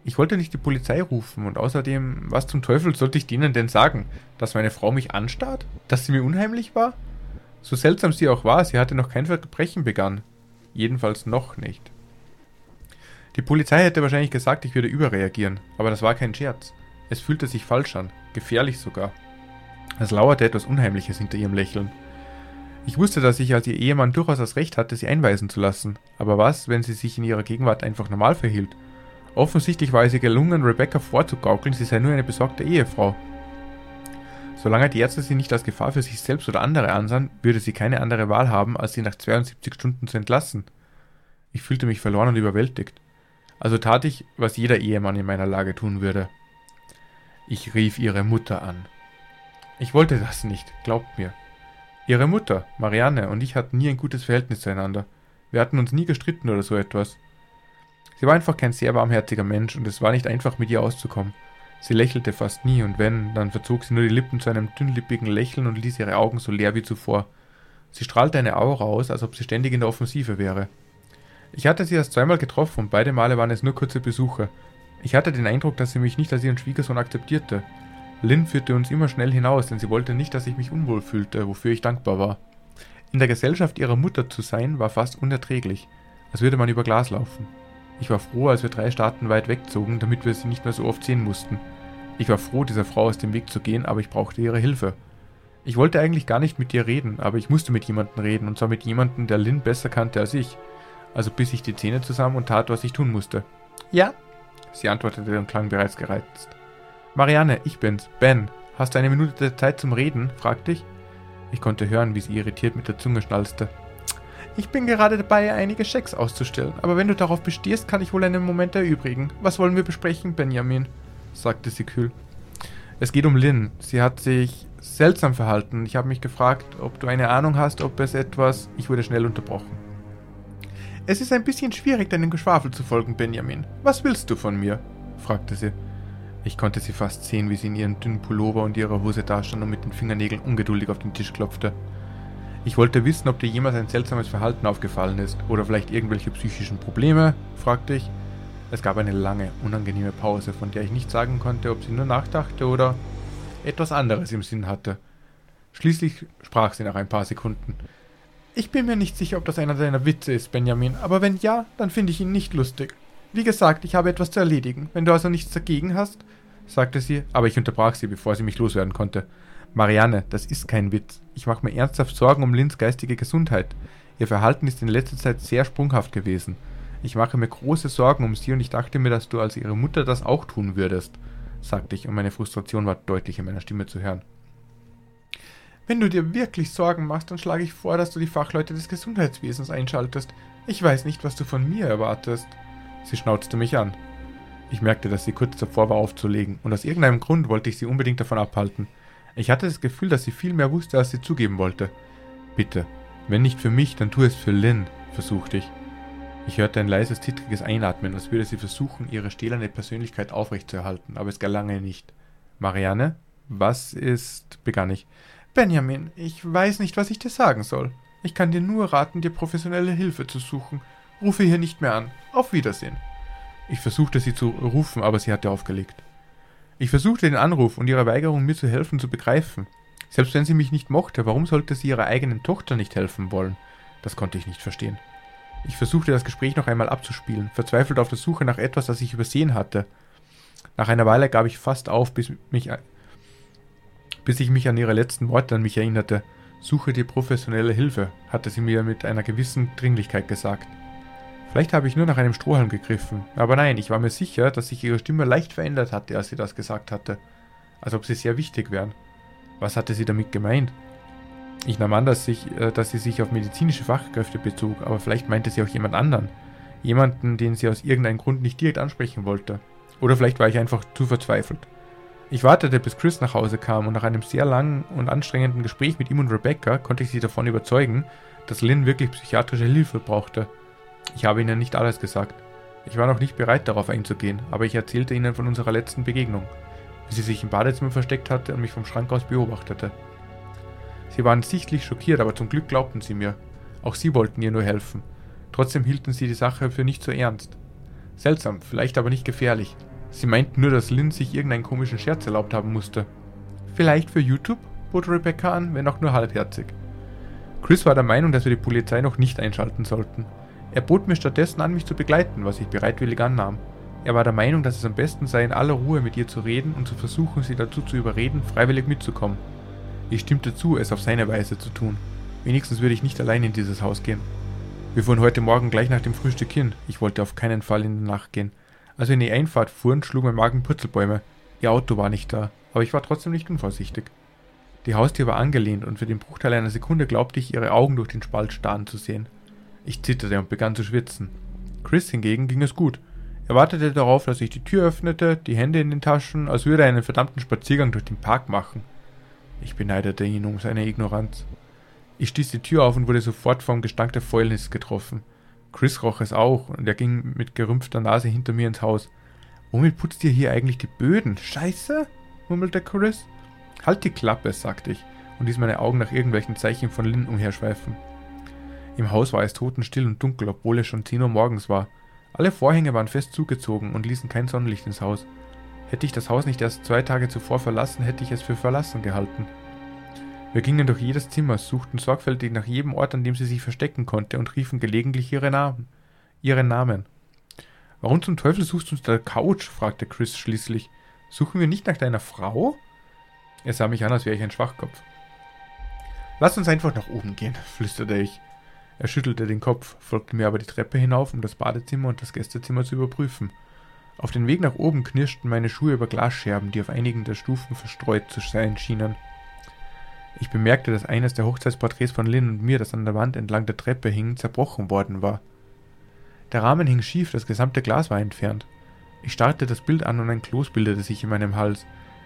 Ich wollte nicht die Polizei rufen und außerdem, was zum Teufel sollte ich denen denn sagen? Dass meine Frau mich anstarrt? Dass sie mir unheimlich war? So seltsam sie auch war, sie hatte noch kein Verbrechen begangen. Jedenfalls noch nicht. Die Polizei hätte wahrscheinlich gesagt, ich würde überreagieren, aber das war kein Scherz. Es fühlte sich falsch an, gefährlich sogar. Es lauerte etwas Unheimliches hinter ihrem Lächeln. Ich wusste, dass ich als ihr Ehemann durchaus das Recht hatte, sie einweisen zu lassen, aber was, wenn sie sich in ihrer Gegenwart einfach normal verhielt? Offensichtlich war es ihr gelungen, Rebecca vorzugaukeln, sie sei nur eine besorgte Ehefrau. Solange die Ärzte sie nicht als Gefahr für sich selbst oder andere ansahen, würde sie keine andere Wahl haben, als sie nach 72 Stunden zu entlassen. Ich fühlte mich verloren und überwältigt. Also tat ich, was jeder Ehemann in meiner Lage tun würde. Ich rief ihre Mutter an. Ich wollte das nicht, glaubt mir. Ihre Mutter, Marianne, und ich hatten nie ein gutes Verhältnis zueinander. Wir hatten uns nie gestritten oder so etwas. Sie war einfach kein sehr warmherziger Mensch und es war nicht einfach mit ihr auszukommen. Sie lächelte fast nie und wenn, dann verzog sie nur die Lippen zu einem dünnlippigen Lächeln und ließ ihre Augen so leer wie zuvor. Sie strahlte eine Aura aus, als ob sie ständig in der Offensive wäre. Ich hatte sie erst zweimal getroffen und beide Male waren es nur kurze Besuche. Ich hatte den Eindruck, dass sie mich nicht als ihren Schwiegersohn akzeptierte. Lynn führte uns immer schnell hinaus, denn sie wollte nicht, dass ich mich unwohl fühlte, wofür ich dankbar war. In der Gesellschaft ihrer Mutter zu sein, war fast unerträglich, als würde man über Glas laufen. Ich war froh, als wir drei Staaten weit wegzogen, damit wir sie nicht mehr so oft sehen mussten. Ich war froh, dieser Frau aus dem Weg zu gehen, aber ich brauchte ihre Hilfe. Ich wollte eigentlich gar nicht mit ihr reden, aber ich musste mit jemandem reden, und zwar mit jemandem, der Lynn besser kannte als ich. Also biss ich die Zähne zusammen und tat, was ich tun musste. Ja? Sie antwortete und klang bereits gereizt. Marianne, ich bin's, Ben. Hast du eine Minute Zeit zum Reden? fragte ich. Ich konnte hören, wie sie irritiert mit der Zunge schnalzte. Ich bin gerade dabei, einige Schecks auszustellen, aber wenn du darauf bestehst, kann ich wohl einen Moment erübrigen. Was wollen wir besprechen, Benjamin? sagte sie kühl. Es geht um Lynn. Sie hat sich seltsam verhalten. Ich habe mich gefragt, ob du eine Ahnung hast, ob es etwas. Ich wurde schnell unterbrochen. Es ist ein bisschen schwierig, deinem Geschwafel zu folgen, Benjamin. Was willst du von mir? fragte sie. Ich konnte sie fast sehen, wie sie in ihren dünnen Pullover und ihrer Hose dastand und mit den Fingernägeln ungeduldig auf den Tisch klopfte. Ich wollte wissen, ob dir jemals ein seltsames Verhalten aufgefallen ist oder vielleicht irgendwelche psychischen Probleme, fragte ich. Es gab eine lange, unangenehme Pause, von der ich nicht sagen konnte, ob sie nur nachdachte oder etwas anderes im Sinn hatte. Schließlich sprach sie nach ein paar Sekunden. Ich bin mir nicht sicher, ob das einer deiner Witze ist, Benjamin, aber wenn ja, dann finde ich ihn nicht lustig. Wie gesagt, ich habe etwas zu erledigen. Wenn du also nichts dagegen hast, sagte sie, aber ich unterbrach sie, bevor sie mich loswerden konnte. Marianne, das ist kein Witz. Ich mache mir ernsthaft Sorgen um Lins geistige Gesundheit. Ihr Verhalten ist in letzter Zeit sehr sprunghaft gewesen. Ich mache mir große Sorgen um sie und ich dachte mir, dass du als ihre Mutter das auch tun würdest, sagte ich, und meine Frustration war deutlich in meiner Stimme zu hören. Wenn du dir wirklich Sorgen machst, dann schlage ich vor, dass du die Fachleute des Gesundheitswesens einschaltest. Ich weiß nicht, was du von mir erwartest. Sie schnauzte mich an. Ich merkte, dass sie kurz davor war aufzulegen, und aus irgendeinem Grund wollte ich sie unbedingt davon abhalten. Ich hatte das Gefühl, dass sie viel mehr wusste, als sie zugeben wollte. Bitte, wenn nicht für mich, dann tu es für Lynn, versuchte ich. Ich hörte ein leises, zittriges Einatmen, als würde sie versuchen, ihre stählerne Persönlichkeit aufrechtzuerhalten, aber es gelang ihr nicht. Marianne, was ist, begann ich. Benjamin, ich weiß nicht, was ich dir sagen soll. Ich kann dir nur raten, dir professionelle Hilfe zu suchen. Rufe hier nicht mehr an. Auf Wiedersehen. Ich versuchte sie zu rufen, aber sie hatte aufgelegt. Ich versuchte den Anruf und ihre Weigerung, mir zu helfen, zu begreifen. Selbst wenn sie mich nicht mochte, warum sollte sie ihrer eigenen Tochter nicht helfen wollen? Das konnte ich nicht verstehen. Ich versuchte das Gespräch noch einmal abzuspielen, verzweifelt auf der Suche nach etwas, das ich übersehen hatte. Nach einer Weile gab ich fast auf, bis, mich, bis ich mich an ihre letzten Worte an mich erinnerte. Suche dir professionelle Hilfe, hatte sie mir mit einer gewissen Dringlichkeit gesagt. Vielleicht habe ich nur nach einem Strohhalm gegriffen, aber nein, ich war mir sicher, dass sich ihre Stimme leicht verändert hatte, als sie das gesagt hatte. Als ob sie sehr wichtig wären. Was hatte sie damit gemeint? Ich nahm an, dass, sich, äh, dass sie sich auf medizinische Fachkräfte bezog, aber vielleicht meinte sie auch jemand anderen. Jemanden, den sie aus irgendeinem Grund nicht direkt ansprechen wollte. Oder vielleicht war ich einfach zu verzweifelt. Ich wartete, bis Chris nach Hause kam und nach einem sehr langen und anstrengenden Gespräch mit ihm und Rebecca konnte ich sie davon überzeugen, dass Lynn wirklich psychiatrische Hilfe brauchte. Ich habe ihnen nicht alles gesagt. Ich war noch nicht bereit darauf einzugehen, aber ich erzählte ihnen von unserer letzten Begegnung, wie sie sich im Badezimmer versteckt hatte und mich vom Schrank aus beobachtete. Sie waren sichtlich schockiert, aber zum Glück glaubten sie mir. Auch sie wollten ihr nur helfen. Trotzdem hielten sie die Sache für nicht so ernst. Seltsam, vielleicht aber nicht gefährlich. Sie meinten nur, dass Lynn sich irgendeinen komischen Scherz erlaubt haben musste. Vielleicht für YouTube? bot Rebecca an, wenn auch nur halbherzig. Chris war der Meinung, dass wir die Polizei noch nicht einschalten sollten. Er bot mir stattdessen an, mich zu begleiten, was ich bereitwillig annahm. Er war der Meinung, dass es am besten sei, in aller Ruhe mit ihr zu reden und zu versuchen, sie dazu zu überreden, freiwillig mitzukommen. Ich stimmte zu, es auf seine Weise zu tun. Wenigstens würde ich nicht allein in dieses Haus gehen. Wir fuhren heute Morgen gleich nach dem Frühstück hin. Ich wollte auf keinen Fall in die Nacht gehen. Als wir in die Einfahrt fuhren, schlug mein Magen Purzelbäume. Ihr Auto war nicht da, aber ich war trotzdem nicht unvorsichtig. Die Haustür war angelehnt und für den Bruchteil einer Sekunde glaubte ich, ihre Augen durch den Spalt starren zu sehen. Ich zitterte und begann zu schwitzen. Chris hingegen ging es gut. Er wartete darauf, dass ich die Tür öffnete, die Hände in den Taschen, als würde er einen verdammten Spaziergang durch den Park machen. Ich beneidete ihn um seine Ignoranz. Ich stieß die Tür auf und wurde sofort vom Gestank der Fäulnis getroffen. Chris roch es auch und er ging mit gerümpfter Nase hinter mir ins Haus. Womit putzt ihr hier eigentlich die Böden? Scheiße? murmelte Chris. Halt die Klappe, sagte ich und ließ meine Augen nach irgendwelchen Zeichen von Lynn umherschweifen. Im Haus war es totenstill und dunkel, obwohl es schon 10 Uhr morgens war. Alle Vorhänge waren fest zugezogen und ließen kein Sonnenlicht ins Haus. Hätte ich das Haus nicht erst zwei Tage zuvor verlassen, hätte ich es für verlassen gehalten. Wir gingen durch jedes Zimmer, suchten sorgfältig nach jedem Ort, an dem sie sich verstecken konnte, und riefen gelegentlich ihre Namen. Ihren Namen. Warum zum Teufel suchst du uns der Couch? fragte Chris schließlich. Suchen wir nicht nach deiner Frau? Er sah mich an, als wäre ich ein Schwachkopf. Lass uns einfach nach oben gehen, flüsterte ich. Er schüttelte den Kopf, folgte mir aber die Treppe hinauf, um das Badezimmer und das Gästezimmer zu überprüfen. Auf den Weg nach oben knirschten meine Schuhe über Glasscherben, die auf einigen der Stufen verstreut zu sein schienen. Ich bemerkte, dass eines der Hochzeitsporträts von Lynn und mir, das an der Wand entlang der Treppe hing, zerbrochen worden war. Der Rahmen hing schief, das gesamte Glas war entfernt. Ich starrte das Bild an und ein Kloß bildete sich in meinem Hals.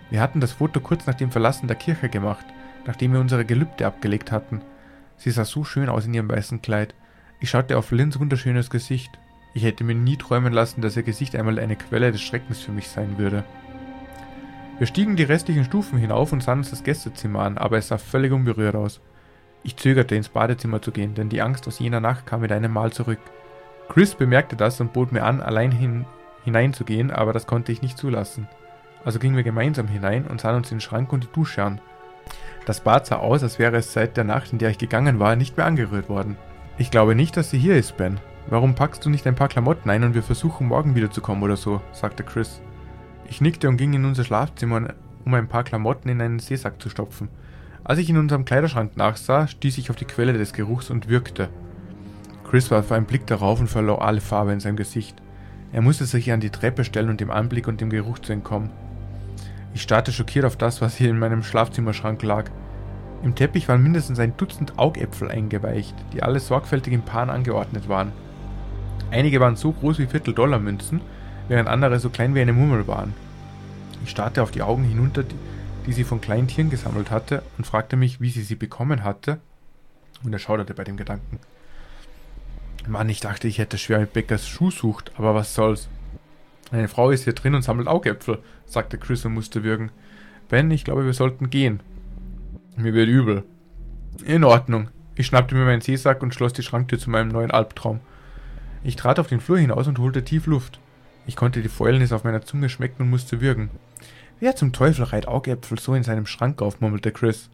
Wir hatten das Foto kurz nach dem Verlassen der Kirche gemacht, nachdem wir unsere Gelübde abgelegt hatten. Sie sah so schön aus in ihrem weißen Kleid. Ich schaute auf Lynns wunderschönes Gesicht. Ich hätte mir nie träumen lassen, dass ihr Gesicht einmal eine Quelle des Schreckens für mich sein würde. Wir stiegen die restlichen Stufen hinauf und sahen uns das Gästezimmer an, aber es sah völlig unberührt aus. Ich zögerte, ins Badezimmer zu gehen, denn die Angst aus jener Nacht kam mit einem Mal zurück. Chris bemerkte das und bot mir an, allein hin, hineinzugehen, aber das konnte ich nicht zulassen. Also gingen wir gemeinsam hinein und sahen uns den Schrank und die Dusche an. Das Bad sah aus, als wäre es seit der Nacht, in der ich gegangen war, nicht mehr angerührt worden. Ich glaube nicht, dass sie hier ist, Ben. Warum packst du nicht ein paar Klamotten ein und wir versuchen morgen wiederzukommen oder so? sagte Chris. Ich nickte und ging in unser Schlafzimmer, um ein paar Klamotten in einen Seesack zu stopfen. Als ich in unserem Kleiderschrank nachsah, stieß ich auf die Quelle des Geruchs und würgte. Chris warf einen Blick darauf und verlor alle Farbe in seinem Gesicht. Er musste sich an die Treppe stellen um dem Anblick und dem Geruch zu entkommen. Ich starrte schockiert auf das, was hier in meinem Schlafzimmerschrank lag. Im Teppich waren mindestens ein Dutzend Augäpfel eingeweicht, die alle sorgfältig in Paaren angeordnet waren. Einige waren so groß wie Viertel-Dollar-Münzen, während andere so klein wie eine Mummel waren. Ich starrte auf die Augen hinunter, die, die sie von kleinen Tieren gesammelt hatte, und fragte mich, wie sie sie bekommen hatte, und er schauderte bei dem Gedanken. Mann, ich dachte, ich hätte schwer mit Beckers Schuhsucht, aber was soll's. Eine Frau ist hier drin und sammelt Augäpfel, sagte Chris und musste würgen. Ben, ich glaube, wir sollten gehen. Mir wird übel. In Ordnung. Ich schnappte mir meinen Seesack und schloss die Schranktür zu meinem neuen Albtraum. Ich trat auf den Flur hinaus und holte tief Luft. Ich konnte die Fäulnis auf meiner Zunge schmecken und musste würgen. Wer zum Teufel reiht Augäpfel so in seinem Schrank auf, murmelte Chris.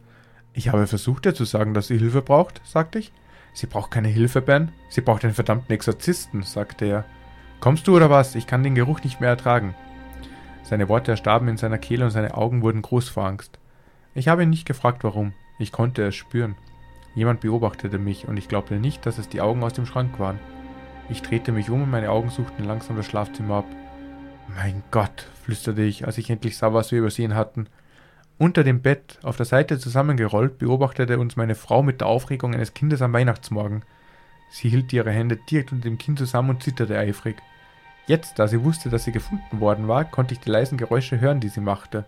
Ich habe versucht, ihr zu sagen, dass sie Hilfe braucht, sagte ich. Sie braucht keine Hilfe, Ben. Sie braucht einen verdammten Exorzisten, sagte er. Kommst du oder was? Ich kann den Geruch nicht mehr ertragen. Seine Worte erstarben in seiner Kehle und seine Augen wurden groß vor Angst. Ich habe ihn nicht gefragt, warum. Ich konnte es spüren. Jemand beobachtete mich und ich glaubte nicht, dass es die Augen aus dem Schrank waren. Ich drehte mich um und meine Augen suchten langsam das Schlafzimmer ab. Mein Gott, flüsterte ich, als ich endlich sah, was wir übersehen hatten. Unter dem Bett, auf der Seite zusammengerollt, beobachtete uns meine Frau mit der Aufregung eines Kindes am Weihnachtsmorgen. Sie hielt ihre Hände direkt unter dem Kinn zusammen und zitterte eifrig. Jetzt, da sie wusste, dass sie gefunden worden war, konnte ich die leisen Geräusche hören, die sie machte.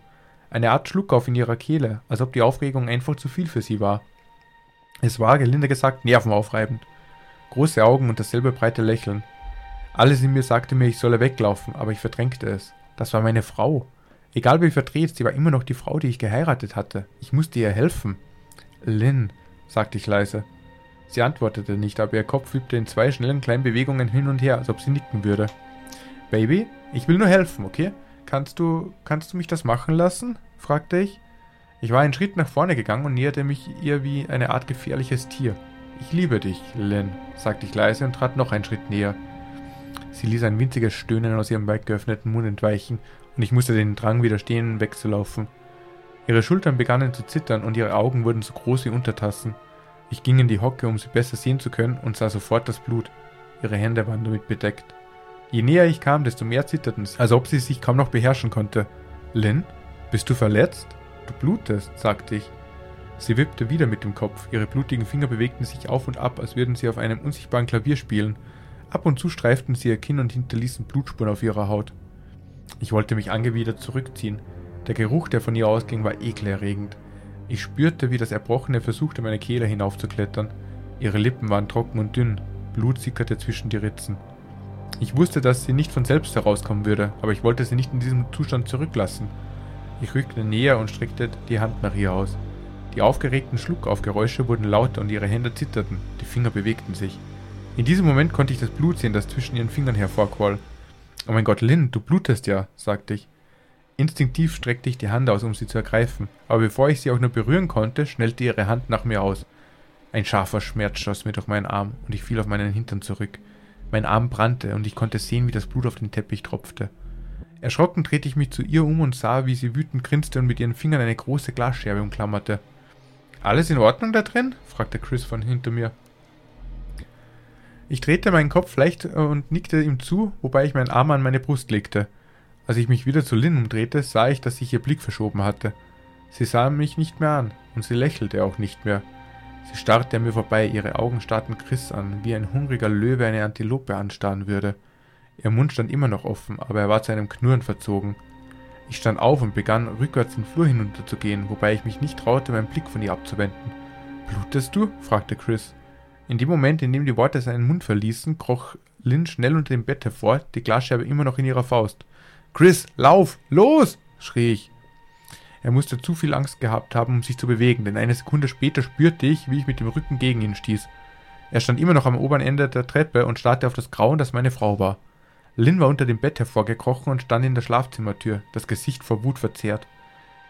Eine Art Schluckauf in ihrer Kehle, als ob die Aufregung einfach zu viel für sie war. Es war, gelinde gesagt, nervenaufreibend. Große Augen und dasselbe breite Lächeln. Alles in mir sagte mir, ich solle weglaufen, aber ich verdrängte es. Das war meine Frau. Egal wie verdreht, sie war immer noch die Frau, die ich geheiratet hatte. Ich musste ihr helfen. Lynn, sagte ich leise. Sie antwortete nicht, aber ihr Kopf wippte in zwei schnellen kleinen Bewegungen hin und her, als ob sie nicken würde. Baby, ich will nur helfen, okay? Kannst du, kannst du mich das machen lassen? fragte ich. Ich war einen Schritt nach vorne gegangen und näherte mich ihr wie eine Art gefährliches Tier. Ich liebe dich, Lynn, sagte ich leise und trat noch einen Schritt näher. Sie ließ ein winziges Stöhnen aus ihrem weit geöffneten Mund entweichen, und ich musste den Drang widerstehen, wegzulaufen. Ihre Schultern begannen zu zittern und ihre Augen wurden so groß wie Untertassen. Ich ging in die Hocke, um sie besser sehen zu können, und sah sofort das Blut. Ihre Hände waren damit bedeckt. Je näher ich kam, desto mehr zitterten sie, als ob sie sich kaum noch beherrschen konnte. Lynn, bist du verletzt? Du blutest, sagte ich. Sie wippte wieder mit dem Kopf, ihre blutigen Finger bewegten sich auf und ab, als würden sie auf einem unsichtbaren Klavier spielen. Ab und zu streiften sie ihr Kinn und hinterließen Blutspuren auf ihrer Haut. Ich wollte mich angewidert zurückziehen. Der Geruch, der von ihr ausging, war ekelerregend. Ich spürte, wie das Erbrochene versuchte, meine Kehle hinaufzuklettern. Ihre Lippen waren trocken und dünn, Blut sickerte zwischen die Ritzen. Ich wusste, dass sie nicht von selbst herauskommen würde, aber ich wollte sie nicht in diesem Zustand zurücklassen. Ich rückte näher und streckte die Hand nach ihr aus. Die aufgeregten Schluckaufgeräusche wurden lauter und ihre Hände zitterten, die Finger bewegten sich. In diesem Moment konnte ich das Blut sehen, das zwischen ihren Fingern hervorquoll. Oh mein Gott, Lynn, du blutest ja, sagte ich. Instinktiv streckte ich die Hand aus, um sie zu ergreifen, aber bevor ich sie auch nur berühren konnte, schnellte ihre Hand nach mir aus. Ein scharfer Schmerz schoss mir durch meinen Arm und ich fiel auf meinen Hintern zurück. Mein Arm brannte und ich konnte sehen, wie das Blut auf den Teppich tropfte. Erschrocken drehte ich mich zu ihr um und sah, wie sie wütend grinste und mit ihren Fingern eine große Glasscherbe umklammerte. Alles in Ordnung da drin? fragte Chris von hinter mir. Ich drehte meinen Kopf leicht und nickte ihm zu, wobei ich meinen Arm an meine Brust legte. Als ich mich wieder zu Lynn umdrehte, sah ich, dass sich ihr Blick verschoben hatte. Sie sah mich nicht mehr an, und sie lächelte auch nicht mehr. Sie starrte an mir vorbei, ihre Augen starrten Chris an, wie ein hungriger Löwe eine Antilope anstarren würde. Ihr Mund stand immer noch offen, aber er war zu einem Knurren verzogen. Ich stand auf und begann rückwärts den Flur hinunterzugehen, wobei ich mich nicht traute, meinen Blick von ihr abzuwenden. Blutest du? fragte Chris. In dem Moment, in dem die Worte seinen Mund verließen, kroch Lynn schnell unter dem Bett hervor, die Glasscherbe immer noch in ihrer Faust. Chris, lauf, los! schrie ich. Er musste zu viel Angst gehabt haben, um sich zu bewegen, denn eine Sekunde später spürte ich, wie ich mit dem Rücken gegen ihn stieß. Er stand immer noch am oberen Ende der Treppe und starrte auf das Grauen, das meine Frau war. Lynn war unter dem Bett hervorgekrochen und stand in der Schlafzimmertür, das Gesicht vor Wut verzerrt.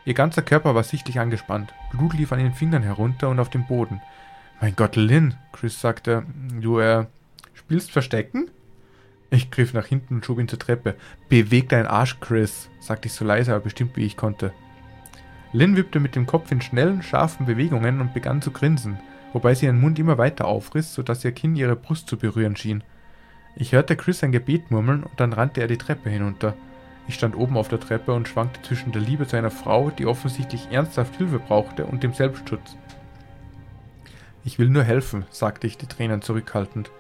Ihr ganzer Körper war sichtlich angespannt, Blut lief an den Fingern herunter und auf den Boden. Mein Gott, Lynn, Chris sagte, du, äh, spielst Verstecken? Ich griff nach hinten und schob ihn zur Treppe. Beweg deinen Arsch, Chris, sagte ich so leise, aber bestimmt wie ich konnte. Lynn wippte mit dem Kopf in schnellen, scharfen Bewegungen und begann zu grinsen, wobei sie ihren Mund immer weiter aufriss, sodass ihr Kinn ihre Brust zu berühren schien. Ich hörte Chris ein Gebet murmeln und dann rannte er die Treppe hinunter. Ich stand oben auf der Treppe und schwankte zwischen der Liebe zu einer Frau, die offensichtlich ernsthaft Hilfe brauchte, und dem Selbstschutz. Ich will nur helfen, sagte ich, die Tränen zurückhaltend.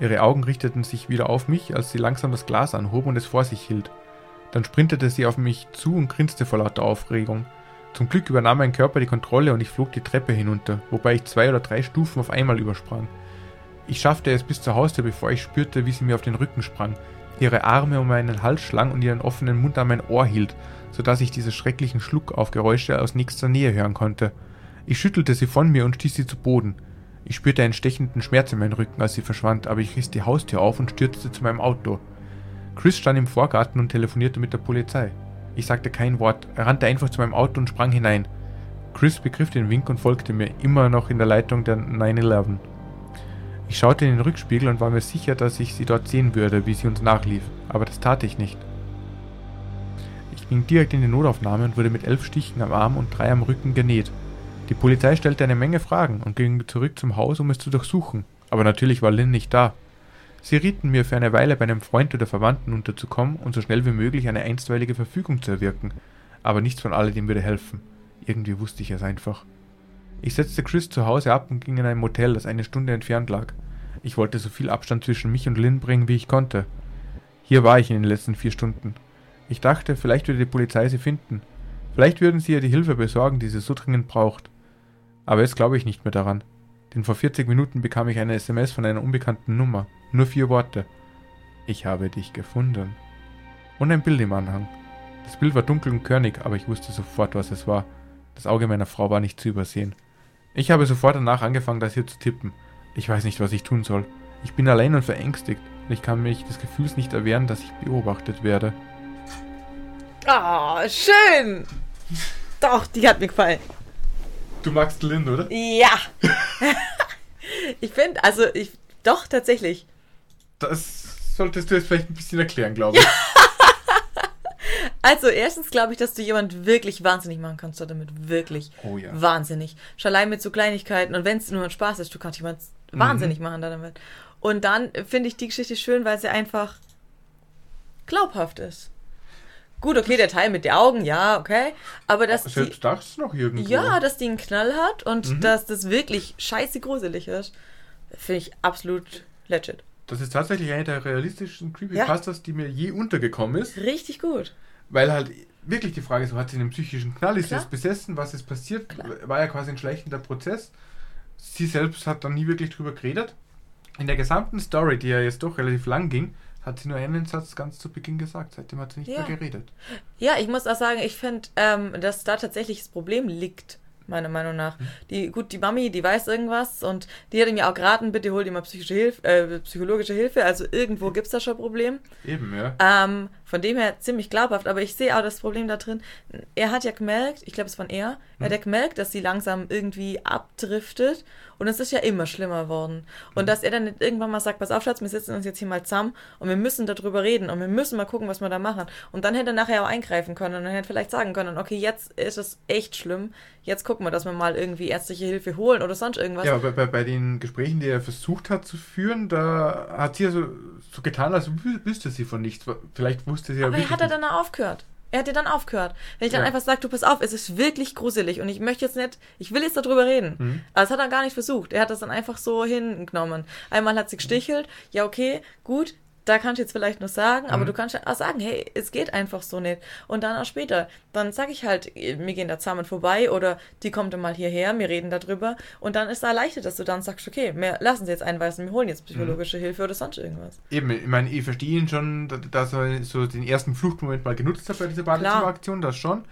Ihre Augen richteten sich wieder auf mich, als sie langsam das Glas anhob und es vor sich hielt. Dann sprintete sie auf mich zu und grinste vor lauter Aufregung. Zum Glück übernahm mein Körper die Kontrolle und ich flog die Treppe hinunter, wobei ich zwei oder drei Stufen auf einmal übersprang. Ich schaffte es bis zur Haustür, bevor ich spürte, wie sie mir auf den Rücken sprang, ihre Arme um meinen Hals schlang und ihren offenen Mund an mein Ohr hielt, so dass ich diese schrecklichen Schluckaufgeräusche aus nächster Nähe hören konnte. Ich schüttelte sie von mir und stieß sie zu Boden. Ich spürte einen stechenden Schmerz in meinem Rücken, als sie verschwand, aber ich riss die Haustür auf und stürzte zu meinem Auto. Chris stand im Vorgarten und telefonierte mit der Polizei. Ich sagte kein Wort, er rannte einfach zu meinem Auto und sprang hinein. Chris begriff den Wink und folgte mir, immer noch in der Leitung der 911. Ich schaute in den Rückspiegel und war mir sicher, dass ich sie dort sehen würde, wie sie uns nachlief, aber das tat ich nicht. Ich Ich ging direkt in die Notaufnahme und wurde mit elf Stichen am Arm und drei am Rücken genäht. Die Polizei stellte eine Menge Fragen und ging zurück zum Haus, um es zu durchsuchen. Aber natürlich war Lynn nicht da. Sie rieten mir, für eine Weile bei einem Freund oder Verwandten unterzukommen und so schnell wie möglich eine einstweilige Verfügung zu erwirken. Aber nichts von alledem würde helfen. Irgendwie wusste ich es einfach. Ich setzte Chris zu Hause ab und ging in ein Motel, das eine Stunde entfernt lag. Ich wollte so viel Abstand zwischen mich und Lynn bringen, wie ich konnte. Hier war ich in den letzten vier Stunden. Ich dachte, vielleicht würde die Polizei sie finden. Vielleicht würden sie ihr die Hilfe besorgen, die sie so dringend braucht. Aber jetzt glaube ich nicht mehr daran. Denn vor 40 Minuten bekam ich eine SMS von einer unbekannten Nummer. Nur vier Worte. Ich habe dich gefunden. Und ein Bild im Anhang. Das Bild war dunkel und körnig, aber ich wusste sofort, was es war. Das Auge meiner Frau war nicht zu übersehen. Ich habe sofort danach angefangen, das hier zu tippen. Ich weiß nicht, was ich tun soll. Ich bin allein und verängstigt und ich kann mich des Gefühls nicht erwehren, dass ich beobachtet werde. Oh, schön. Doch, die hat mir gefallen. Du magst Lynn, oder? Ja. ich finde, also ich, doch, tatsächlich. Das solltest du jetzt vielleicht ein bisschen erklären, glaube ich. Also, erstens glaube ich, dass du jemand wirklich wahnsinnig machen kannst damit. Wirklich. Oh ja. Wahnsinnig. Schon allein mit so Kleinigkeiten. Und wenn es nur ein Spaß ist, du kannst jemand Mhm. wahnsinnig machen damit. Und dann finde ich die Geschichte schön, weil sie einfach glaubhaft ist. Gut, okay, der Teil mit den Augen, ja, okay. Aber dass die, Selbst das noch irgendwo. ja, dass die einen Knall hat und Mhm. dass das wirklich scheiße gruselig ist, finde ich absolut legit. Das ist tatsächlich eine der realistischen Creepypastas, die mir je untergekommen ist. Richtig gut. Weil halt wirklich die Frage ist, so hat sie einen psychischen Knall, ist sie Klar. jetzt besessen, was ist passiert? Klar. War ja quasi ein schlechtender Prozess. Sie selbst hat dann nie wirklich drüber geredet. In der gesamten Story, die ja jetzt doch relativ lang ging, hat sie nur einen Satz ganz zu Beginn gesagt. Seitdem hat sie nicht Ja. mehr geredet. Ja, ich muss auch sagen, ich finde, ähm, dass da tatsächlich das Problem liegt, meiner Meinung nach. Mhm. Die, gut, die Mami, die weiß irgendwas und die hat ihm ja auch geraten, bitte hol dir mal psychische Hilfe, äh, psychologische Hilfe. Also irgendwo gibt es da schon ein Problem. Eben, ja. Ähm, von dem her ziemlich glaubhaft, aber ich sehe auch das Problem da drin. Er hat ja gemerkt, ich glaube, es war er, er hat ja gemerkt, dass sie langsam irgendwie abdriftet und es ist ja immer schlimmer worden. Und dass er dann nicht irgendwann mal sagt, pass auf, Schatz, wir sitzen uns jetzt hier mal zusammen und wir müssen darüber reden und wir müssen mal gucken, was wir da machen. Und dann hätte er nachher auch eingreifen können und dann hätte er vielleicht sagen können, okay, jetzt ist es echt schlimm, jetzt gucken wir, dass wir mal irgendwie ärztliche Hilfe holen oder sonst irgendwas. Ja, aber bei, bei, bei den Gesprächen, die er versucht hat zu führen, da hat sie ja so, so getan, als wü- wüsste sie von nichts. Vielleicht wusste sie ja Aber er hat er dann aufgehört. Er hat ja dann aufgehört. Wenn ich dann Ja. einfach sage, du pass auf, es ist wirklich gruselig und ich möchte jetzt nicht, ich will jetzt darüber reden. Mhm. Aber das hat er gar nicht versucht. Er hat das dann einfach so hingenommen. Einmal hat sie gestichelt, ja okay, gut, da kannst du jetzt vielleicht nur sagen, aber Mhm. du kannst ja auch sagen, hey, es geht einfach so nicht. Und dann auch später, dann sage ich halt, wir gehen da zusammen vorbei oder die kommt dann mal hierher, wir reden darüber und dann ist da erleichtert, dass du dann sagst, okay, wir lassen sie jetzt einweisen, wir holen jetzt psychologische Mhm. Hilfe oder sonst irgendwas. Eben, ich meine, ich verstehe ihn schon, da- dass er so den ersten Fluchtmoment mal genutzt hat bei dieser Badezimmeraktion, das schon.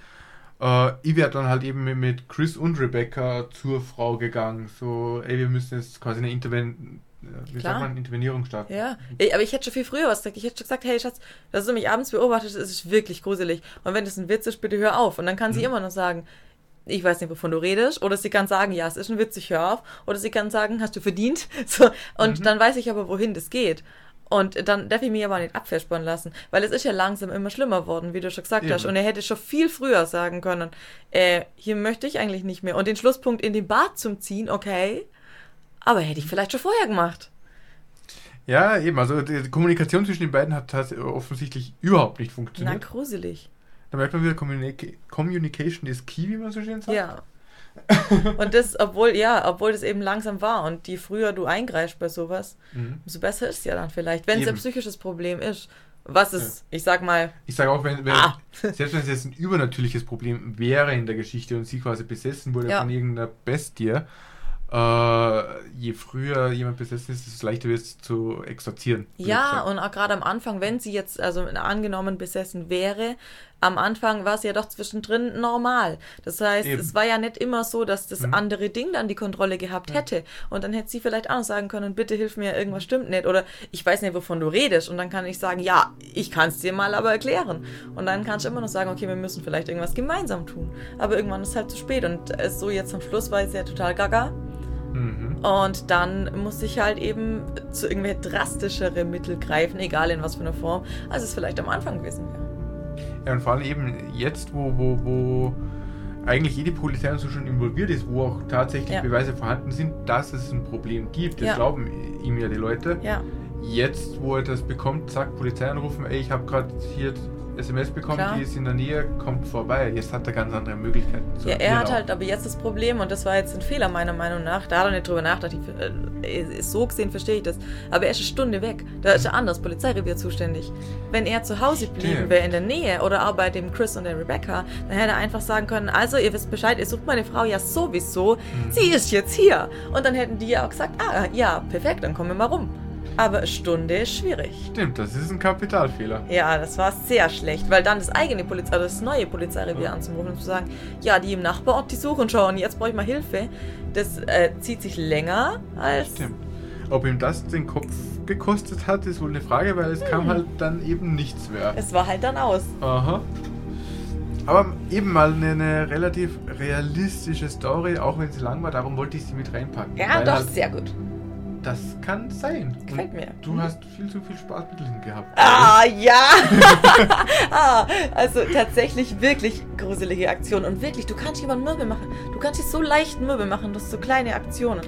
Äh, ich wäre dann halt eben mit- Chris und Rebecca zur Frau gegangen. So, ey, wir müssen jetzt quasi eine Interven äh, wie Klar. sagt man, Intervenierung starten. Ja, ich- aber ich hätte schon viel früher was gesagt. Ich hätte schon gesagt, hey Schatz, dass du mich abends beobachtest, ist es wirklich gruselig. Und wenn das ein Witz ist, bitte hör auf. Und dann kann sie Mhm. immer noch sagen, ich weiß nicht, wovon du redest. Oder sie kann sagen, ja, es ist ein Witz, ich hör auf. Oder sie kann sagen, hast du verdient. So, und Mhm. dann weiß ich aber, wohin das geht. Und dann darf ich mich aber nicht abverspannen lassen, weil es ist ja langsam immer schlimmer worden, wie du schon gesagt Eben. hast. Und er hätte schon viel früher sagen können, äh, hier möchte ich eigentlich nicht mehr. Und den Schlusspunkt in den Bad zum Ziehen, okay, aber hätte ich vielleicht schon vorher gemacht. Ja, eben, also die Kommunikation zwischen den beiden hat, hat offensichtlich überhaupt nicht Na, funktioniert. gruselig. da merkt man wieder, Communica Communication is key, wie man so schön sagt. Ja. und das, obwohl, ja, obwohl das eben langsam war und je früher du eingreifst bei sowas, Mhm. umso besser ist es ja dann vielleicht, wenn es ein psychisches Problem ist. Was es, ich sag mal, Ich sage auch, wenn, wenn Ah. selbst wenn es jetzt ein übernatürliches Problem wäre in der Geschichte und sie quasi besessen wurde Ja. von irgendeiner Bestie, äh, je früher jemand besessen ist, desto leichter wird es zu exorzieren. ja, und auch gerade am Anfang, wenn sie jetzt, also angenommen besessen wäre, am Anfang war es ja doch zwischendrin normal. Das heißt, Eben. es war ja nicht immer so, dass das Mhm. andere Ding dann die Kontrolle gehabt hätte. Und dann hätte sie vielleicht auch noch sagen können, bitte hilf mir, irgendwas stimmt nicht. Oder ich weiß nicht, wovon du redest. Und dann kann ich sagen, ja, ich kann es dir mal aber erklären. Und dann kannst du immer noch sagen, okay, wir müssen vielleicht irgendwas gemeinsam tun. Aber irgendwann ist es halt zu spät. Und so jetzt am Schluss war es ja total gaga. Mhm. Und dann muss ich halt eben zu irgendwelche drastischere Mittel greifen, egal in was für einer Form, als es vielleicht am Anfang gewesen wäre. Ja, und vor allem eben jetzt, wo, wo, wo eigentlich jede Polizei und so schon involviert ist, wo auch tatsächlich Ja. Beweise vorhanden sind, dass es ein Problem gibt. Das Ja. glauben ihm ja die Leute. Ja, Jetzt, wo er das bekommt, sagt Polizei anrufen, ey, ich habe gerade hier SMS bekommen, Klar. die ist in der Nähe, kommt vorbei. Jetzt hat er ganz andere Möglichkeiten zu ja er hat auch. halt aber jetzt das Problem, und das war jetzt ein Fehler meiner Meinung nach, da hat er nicht drüber nachgedacht, ich, äh, so gesehen verstehe ich das, aber er ist eine Stunde weg, da ist er anders Polizeirevier zuständig. Wenn er zu Hause blieben wäre in der Nähe oder auch bei dem Chris und der Rebecca, dann hätte er einfach sagen können, also ihr wisst Bescheid, ihr sucht meine Frau ja sowieso, Mhm. sie ist jetzt hier. Und dann hätten die ja auch gesagt, ah ja, perfekt, dann kommen wir mal rum. Aber Stunde ist schwierig. Stimmt, das ist ein Kapitalfehler. Ja, das war sehr schlecht, weil dann das eigene Polizei, das neue Polizeirevier Ja. anzurufen und zu sagen, ja, die im Nachbarort, die suchen schon, jetzt brauche ich mal Hilfe, das äh, zieht sich länger als... Stimmt. Ob ihm das den Kopf gekostet hat, ist wohl eine Frage, weil es kam halt dann eben nichts mehr. Es war halt dann aus. Aha. Aber eben mal eine, eine relativ realistische Story, auch wenn sie lang war, darum wollte ich sie mit reinpacken. Ja, doch, halt, sehr gut. Das kann sein. Gefällt mir. Du Mhm. hast viel zu viel Spaß mit Link gehabt. Ah, ja! ah, also tatsächlich wirklich gruselige Aktionen. Und wirklich, du kannst jemanden mürbe machen. Du kannst dich so leicht mürbe machen durch so kleine Aktionen.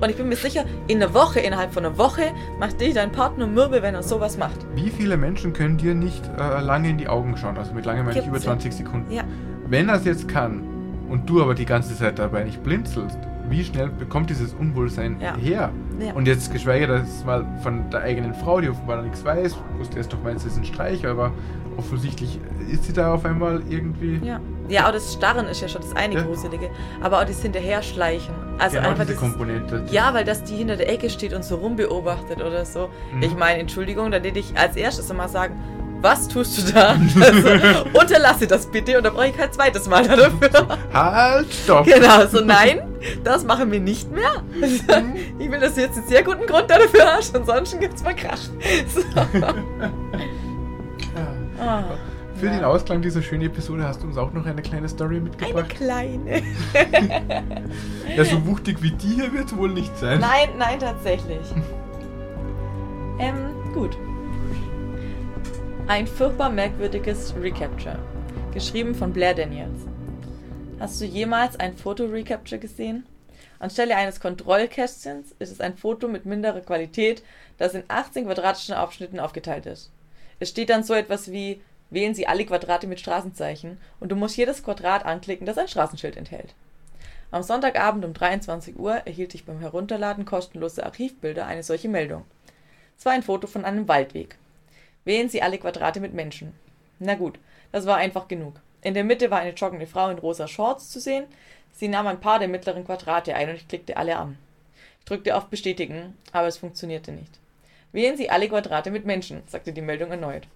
Und ich bin mir sicher, in einer Woche, innerhalb von einer Woche, macht dich dein Partner mürbe, wenn er sowas macht. Wie viele Menschen können dir nicht äh, lange in die Augen schauen? Also mit lange meine ich über ja. 20 Sekunden. Ja. Wenn er es jetzt kann und du aber die ganze Zeit dabei nicht blinzelst, wie schnell bekommt dieses Unwohlsein Ja. her? Ja. Und jetzt geschweige, dass mal von der eigenen Frau, die offenbar noch nichts weiß, wusste erst doch meinst, es ist ein Streich, aber offensichtlich ist sie da auf einmal irgendwie. Ja. Ja, auch das Starren ist ja schon das eine Ja. Gruselige. Aber auch das Hinterherschleichen. Also genau einfach diese dieses, Komponente. Ja, weil dass die hinter der Ecke steht und so rumbeobachtet oder so. Mhm. Ich meine, Entschuldigung, dann hätte ich als erstes einmal sagen, was tust du da? Also, unterlasse das bitte und dann brauche ich kein zweites Mal dafür. Halt, stopp! genau, so nein, das machen wir nicht mehr. Ich will, dass du jetzt einen sehr guten Grund dafür hast, ansonsten gibt's mal Krach. So. Ah, Für ja. den Ausklang dieser schönen Episode hast du uns auch noch eine kleine Story Eine mitgebracht. kleine. Ja, so wuchtig wie die hier wird es wohl nicht sein. Nein, nein, tatsächlich. ähm, gut. Ein furchtbar merkwürdiges Recapture. Geschrieben von Blair Daniels. Hast du jemals ein Foto-Recapture gesehen? Anstelle eines Kontrollkästchens ist es ein Foto mit minderer Qualität, das in 18 quadratischen Abschnitten aufgeteilt ist. Es steht dann so etwas wie Wählen Sie alle Quadrate mit Straßenzeichen und du musst jedes Quadrat anklicken, das ein Straßenschild enthält. Am Sonntagabend um 23 Uhr erhielt ich beim Herunterladen kostenloser Archivbilder eine solche Meldung. Es war ein Foto von einem Waldweg. Wählen Sie alle Quadrate mit Menschen. Na gut, das war einfach genug. In der Mitte war eine joggende Frau in rosa Shorts zu sehen. Sie nahm ein paar der mittleren Quadrate ein und ich klickte alle an. Ich drückte auf Bestätigen, aber es funktionierte nicht. Wählen Sie alle Quadrate mit Menschen, sagte die Meldung erneut.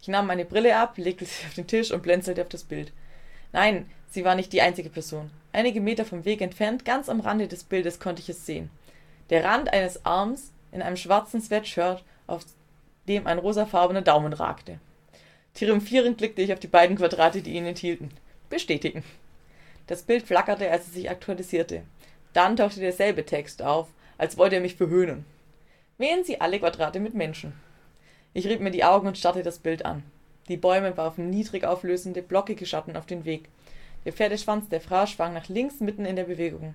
Ich nahm meine Brille ab, legte sie auf den Tisch und blinzelte auf das Bild. Nein, sie war nicht die einzige Person. Einige Meter vom Weg entfernt, ganz am Rande des Bildes, konnte ich es sehen. Der Rand eines Arms in einem schwarzen Sweatshirt, auf dem ein rosafarbener Daumen ragte. Triumphierend klickte ich auf die beiden Quadrate, die ihn enthielten. Bestätigen. Das Bild flackerte, als es sich aktualisierte. Dann tauchte derselbe Text auf, als wollte er mich verhöhnen. Wählen Sie alle Quadrate mit Menschen. Ich rieb mir die Augen und starrte das Bild an. Die Bäume warfen niedrig auflösende, blockige Schatten auf den Weg. Der Pferdeschwanz der Frau schwang nach links mitten in der Bewegung.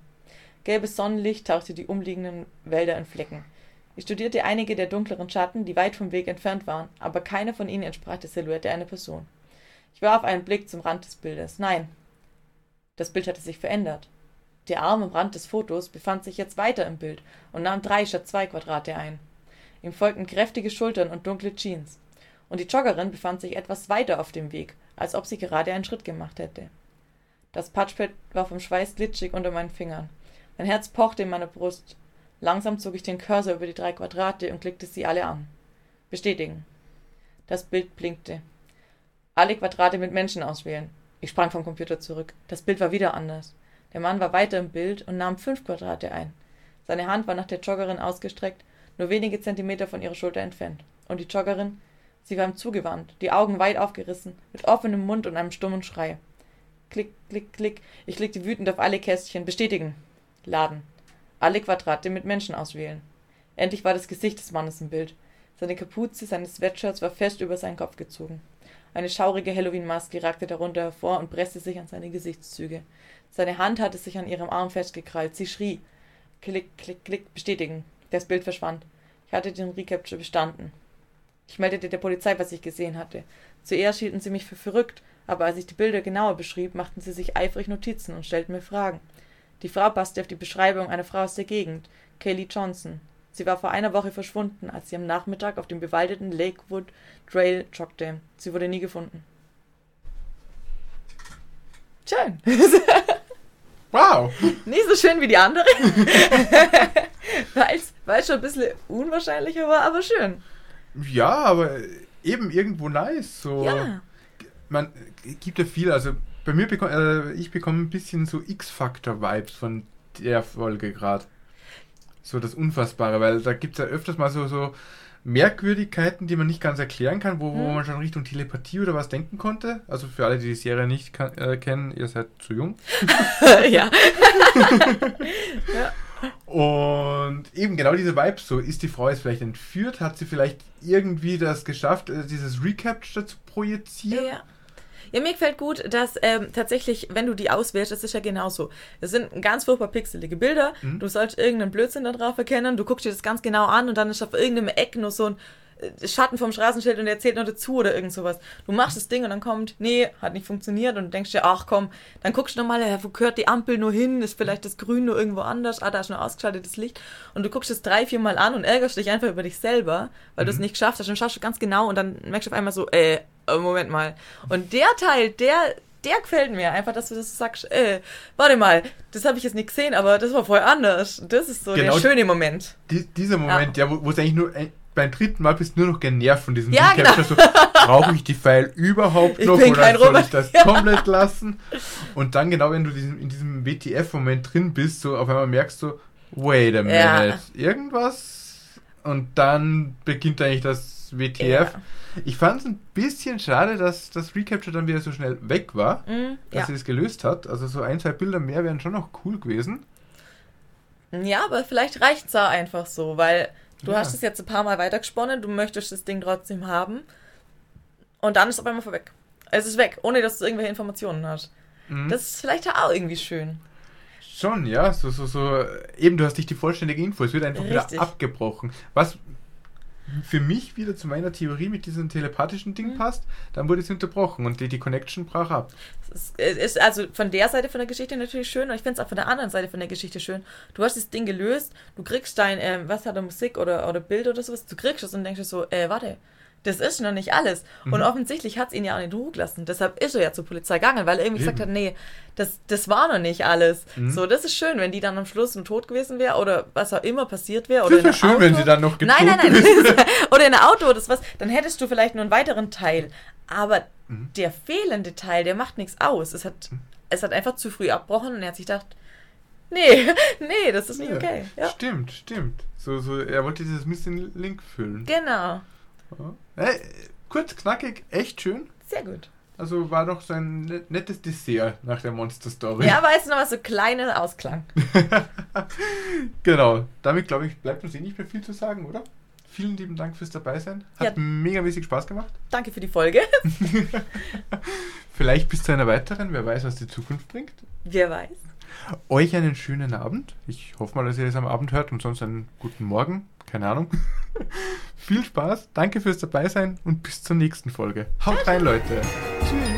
Gelbes Sonnenlicht tauchte die umliegenden Wälder in Flecken. Ich studierte einige der dunkleren Schatten, die weit vom Weg entfernt waren, aber keiner von ihnen entsprach der Silhouette einer Person. Ich warf einen Blick zum Rand des Bildes. Nein, das Bild hatte sich verändert. Der Arm am Rand des Fotos befand sich jetzt weiter im Bild und nahm drei statt zwei Quadrate ein. Ihm folgten kräftige Schultern und dunkle Jeans. Und die Joggerin befand sich etwas weiter auf dem Weg, als ob sie gerade einen Schritt gemacht hätte. Das Patchpad war vom Schweiß glitschig unter meinen Fingern. Mein Herz pochte in meiner Brust. Langsam zog ich den Cursor über die drei Quadrate und klickte sie alle an. Bestätigen. Das Bild blinkte. Alle Quadrate mit Menschen auswählen. Ich sprang vom Computer zurück. Das Bild war wieder anders. Der Mann war weiter im Bild und nahm fünf Quadrate ein. Seine Hand war nach der Joggerin ausgestreckt, nur wenige Zentimeter von ihrer Schulter entfernt. Und die Joggerin? Sie war ihm zugewandt, die Augen weit aufgerissen, mit offenem Mund und einem stummen Schrei. Klick, klick, klick. Ich klickte wütend auf alle Kästchen. Bestätigen. Laden. Alle Quadrate mit Menschen auswählen. Endlich war das Gesicht des Mannes im Bild. Seine Kapuze seines Sweatshirts war fest über seinen Kopf gezogen. Eine schaurige Halloween-Maske ragte darunter hervor und presste sich an seine Gesichtszüge. Seine Hand hatte sich an ihrem Arm festgekrallt. Sie schrie. Klick, klick, klick, bestätigen. Das Bild verschwand. Ich hatte den Recapture bestanden. Ich meldete der Polizei, was ich gesehen hatte. Zuerst hielten sie mich für verrückt, aber als ich die Bilder genauer beschrieb, machten sie sich eifrig Notizen und stellten mir Fragen. Die Frau passte auf die Beschreibung einer Frau aus der Gegend, Kaylee Johnson. Sie war vor einer Woche verschwunden, als sie am Nachmittag auf dem bewaldeten Lakewood Trail joggte. Sie wurde nie gefunden. Schön. Wow! Nicht so schön wie die andere. Weil es schon ein bisschen unwahrscheinlicher war, aber schön. Ja, aber eben irgendwo nice. So. Ja. Man gibt ja viel, also bei mir bekomme äh, ich bekomme ein bisschen so X-Factor-Vibes von der Folge gerade. So das Unfassbare, weil da gibt es ja öfters mal so, so Merkwürdigkeiten, die man nicht ganz erklären kann, wo, wo Hm. man schon Richtung Telepathie oder was denken konnte. Also für alle, die die Serie nicht kann, äh, kennen, ihr seid zu jung. ja. Und eben genau diese Vibes, so ist die Frau jetzt vielleicht entführt, hat sie vielleicht irgendwie das geschafft, äh, dieses Recapture zu projizieren? Ja. Ja, mir gefällt gut, dass ähm, tatsächlich, wenn du die auswählst, das ist ja genauso. Das sind ganz furchtbar pixelige Bilder. Mhm. Du sollst irgendeinen Blödsinn da drauf erkennen. Du guckst dir das ganz genau an und dann ist auf irgendeinem Eck nur so ein Schatten vom Straßenschild und der zählt noch dazu oder irgend sowas. Du machst das Ding und dann kommt, nee, hat nicht funktioniert und denkst dir, ach komm, dann guckst du nochmal, ja, wo gehört die Ampel nur hin? Ist vielleicht das Grün nur irgendwo anders? Ah, da ist nur ausgeschaltetes Licht. Und du guckst es drei, vier Mal an und ärgerst dich einfach über dich selber, weil du es nicht geschafft hast. Und schaust du ganz genau und dann merkst du auf einmal so, äh, äh, Moment mal. Und der Teil, der, der gefällt mir. Einfach, dass du das sagst, äh, warte mal, das habe ich jetzt nicht gesehen, aber das war voll anders. Das ist so Genau. der schöne Moment. Die, dieser Moment, ja, wo, wo es eigentlich nur ein, beim dritten Mal bist du nur noch genervt von diesem Ja, genau. Recapture. So, brauche ich die File überhaupt Ich noch bin oder soll ich das Ja. komplett lassen? Und dann genau, wenn du diesen, in diesem WTF-Moment drin bist, so auf einmal merkst du, wait a minute, Ja. irgendwas? Und dann beginnt eigentlich das WTF. Ja. Ich fand es ein bisschen schade, dass das Recapture dann wieder so schnell weg war, Mm, dass sie es gelöst hat. Also so ein, zwei Bilder mehr wären schon noch cool gewesen. ja, aber vielleicht reicht's auch einfach so, weil du Ja. hast es jetzt ein paar Mal weitergesponnen, du möchtest das Ding trotzdem haben und dann ist es auf einmal vorweg. Es ist weg, ohne dass du irgendwelche Informationen hast. Mhm. Das ist vielleicht auch irgendwie schön. Schon, ja, so, so, so, eben, du hast nicht die vollständige Info, es wird einfach Richtig. wieder abgebrochen. Was für mich wieder zu meiner Theorie mit diesem telepathischen Mhm. Ding passt, dann wurde sie unterbrochen und die, die Connection brach ab. Es ist, es ist also von der Seite von der Geschichte natürlich schön und ich finde es auch von der anderen Seite von der Geschichte schön. Du hast das Ding gelöst, du kriegst dein, ähm, was hat er, Musik oder, oder Bild oder sowas, du kriegst es und denkst dir so, äh, warte, das ist noch nicht alles. Und Mhm. offensichtlich hat es ihn ja auch nicht Ruhe gelassen. Deshalb ist er ja zur Polizei gegangen, weil er irgendwie gesagt hat, Eben. nee, das, das war noch nicht alles. Mhm. So, das ist schön, wenn die dann am Schluss nur tot gewesen wäre oder was auch immer passiert wäre. Das einem schön, wenn Auto. sie dann noch Nein, nein, getötet nein. oder in einem Auto oder was, dann hättest du vielleicht nur einen weiteren Teil. Aber Mhm. der fehlende Teil, der macht nichts aus. Es hat, es hat einfach zu früh abgebrochen und er hat sich gedacht, nee, nee, das ist nicht Ja, okay. Ja, Stimmt, stimmt. So, so, er wollte dieses Missing Link füllen. genau. Ja. Äh, kurz, knackig, echt schön. Sehr gut. Also war doch so ein net- nettes Dessert nach der Monster Story. Ja, aber jetzt noch was so kleiner Ausklang. Genau. Damit, glaube ich, bleibt uns eh nicht mehr viel zu sagen, oder? Vielen lieben Dank fürs Dabeisein. Hat Ja. megamäßig Spaß gemacht. Danke für die Folge. Vielleicht bis zu einer weiteren. Wer weiß, was die Zukunft bringt. Wer weiß. Euch einen schönen Abend. Ich hoffe mal, dass ihr das am Abend hört und sonst einen guten Morgen. Keine Ahnung. Viel Spaß. Danke fürs Dabeisein und bis zur nächsten Folge. Haut rein, Leute. Tschüss.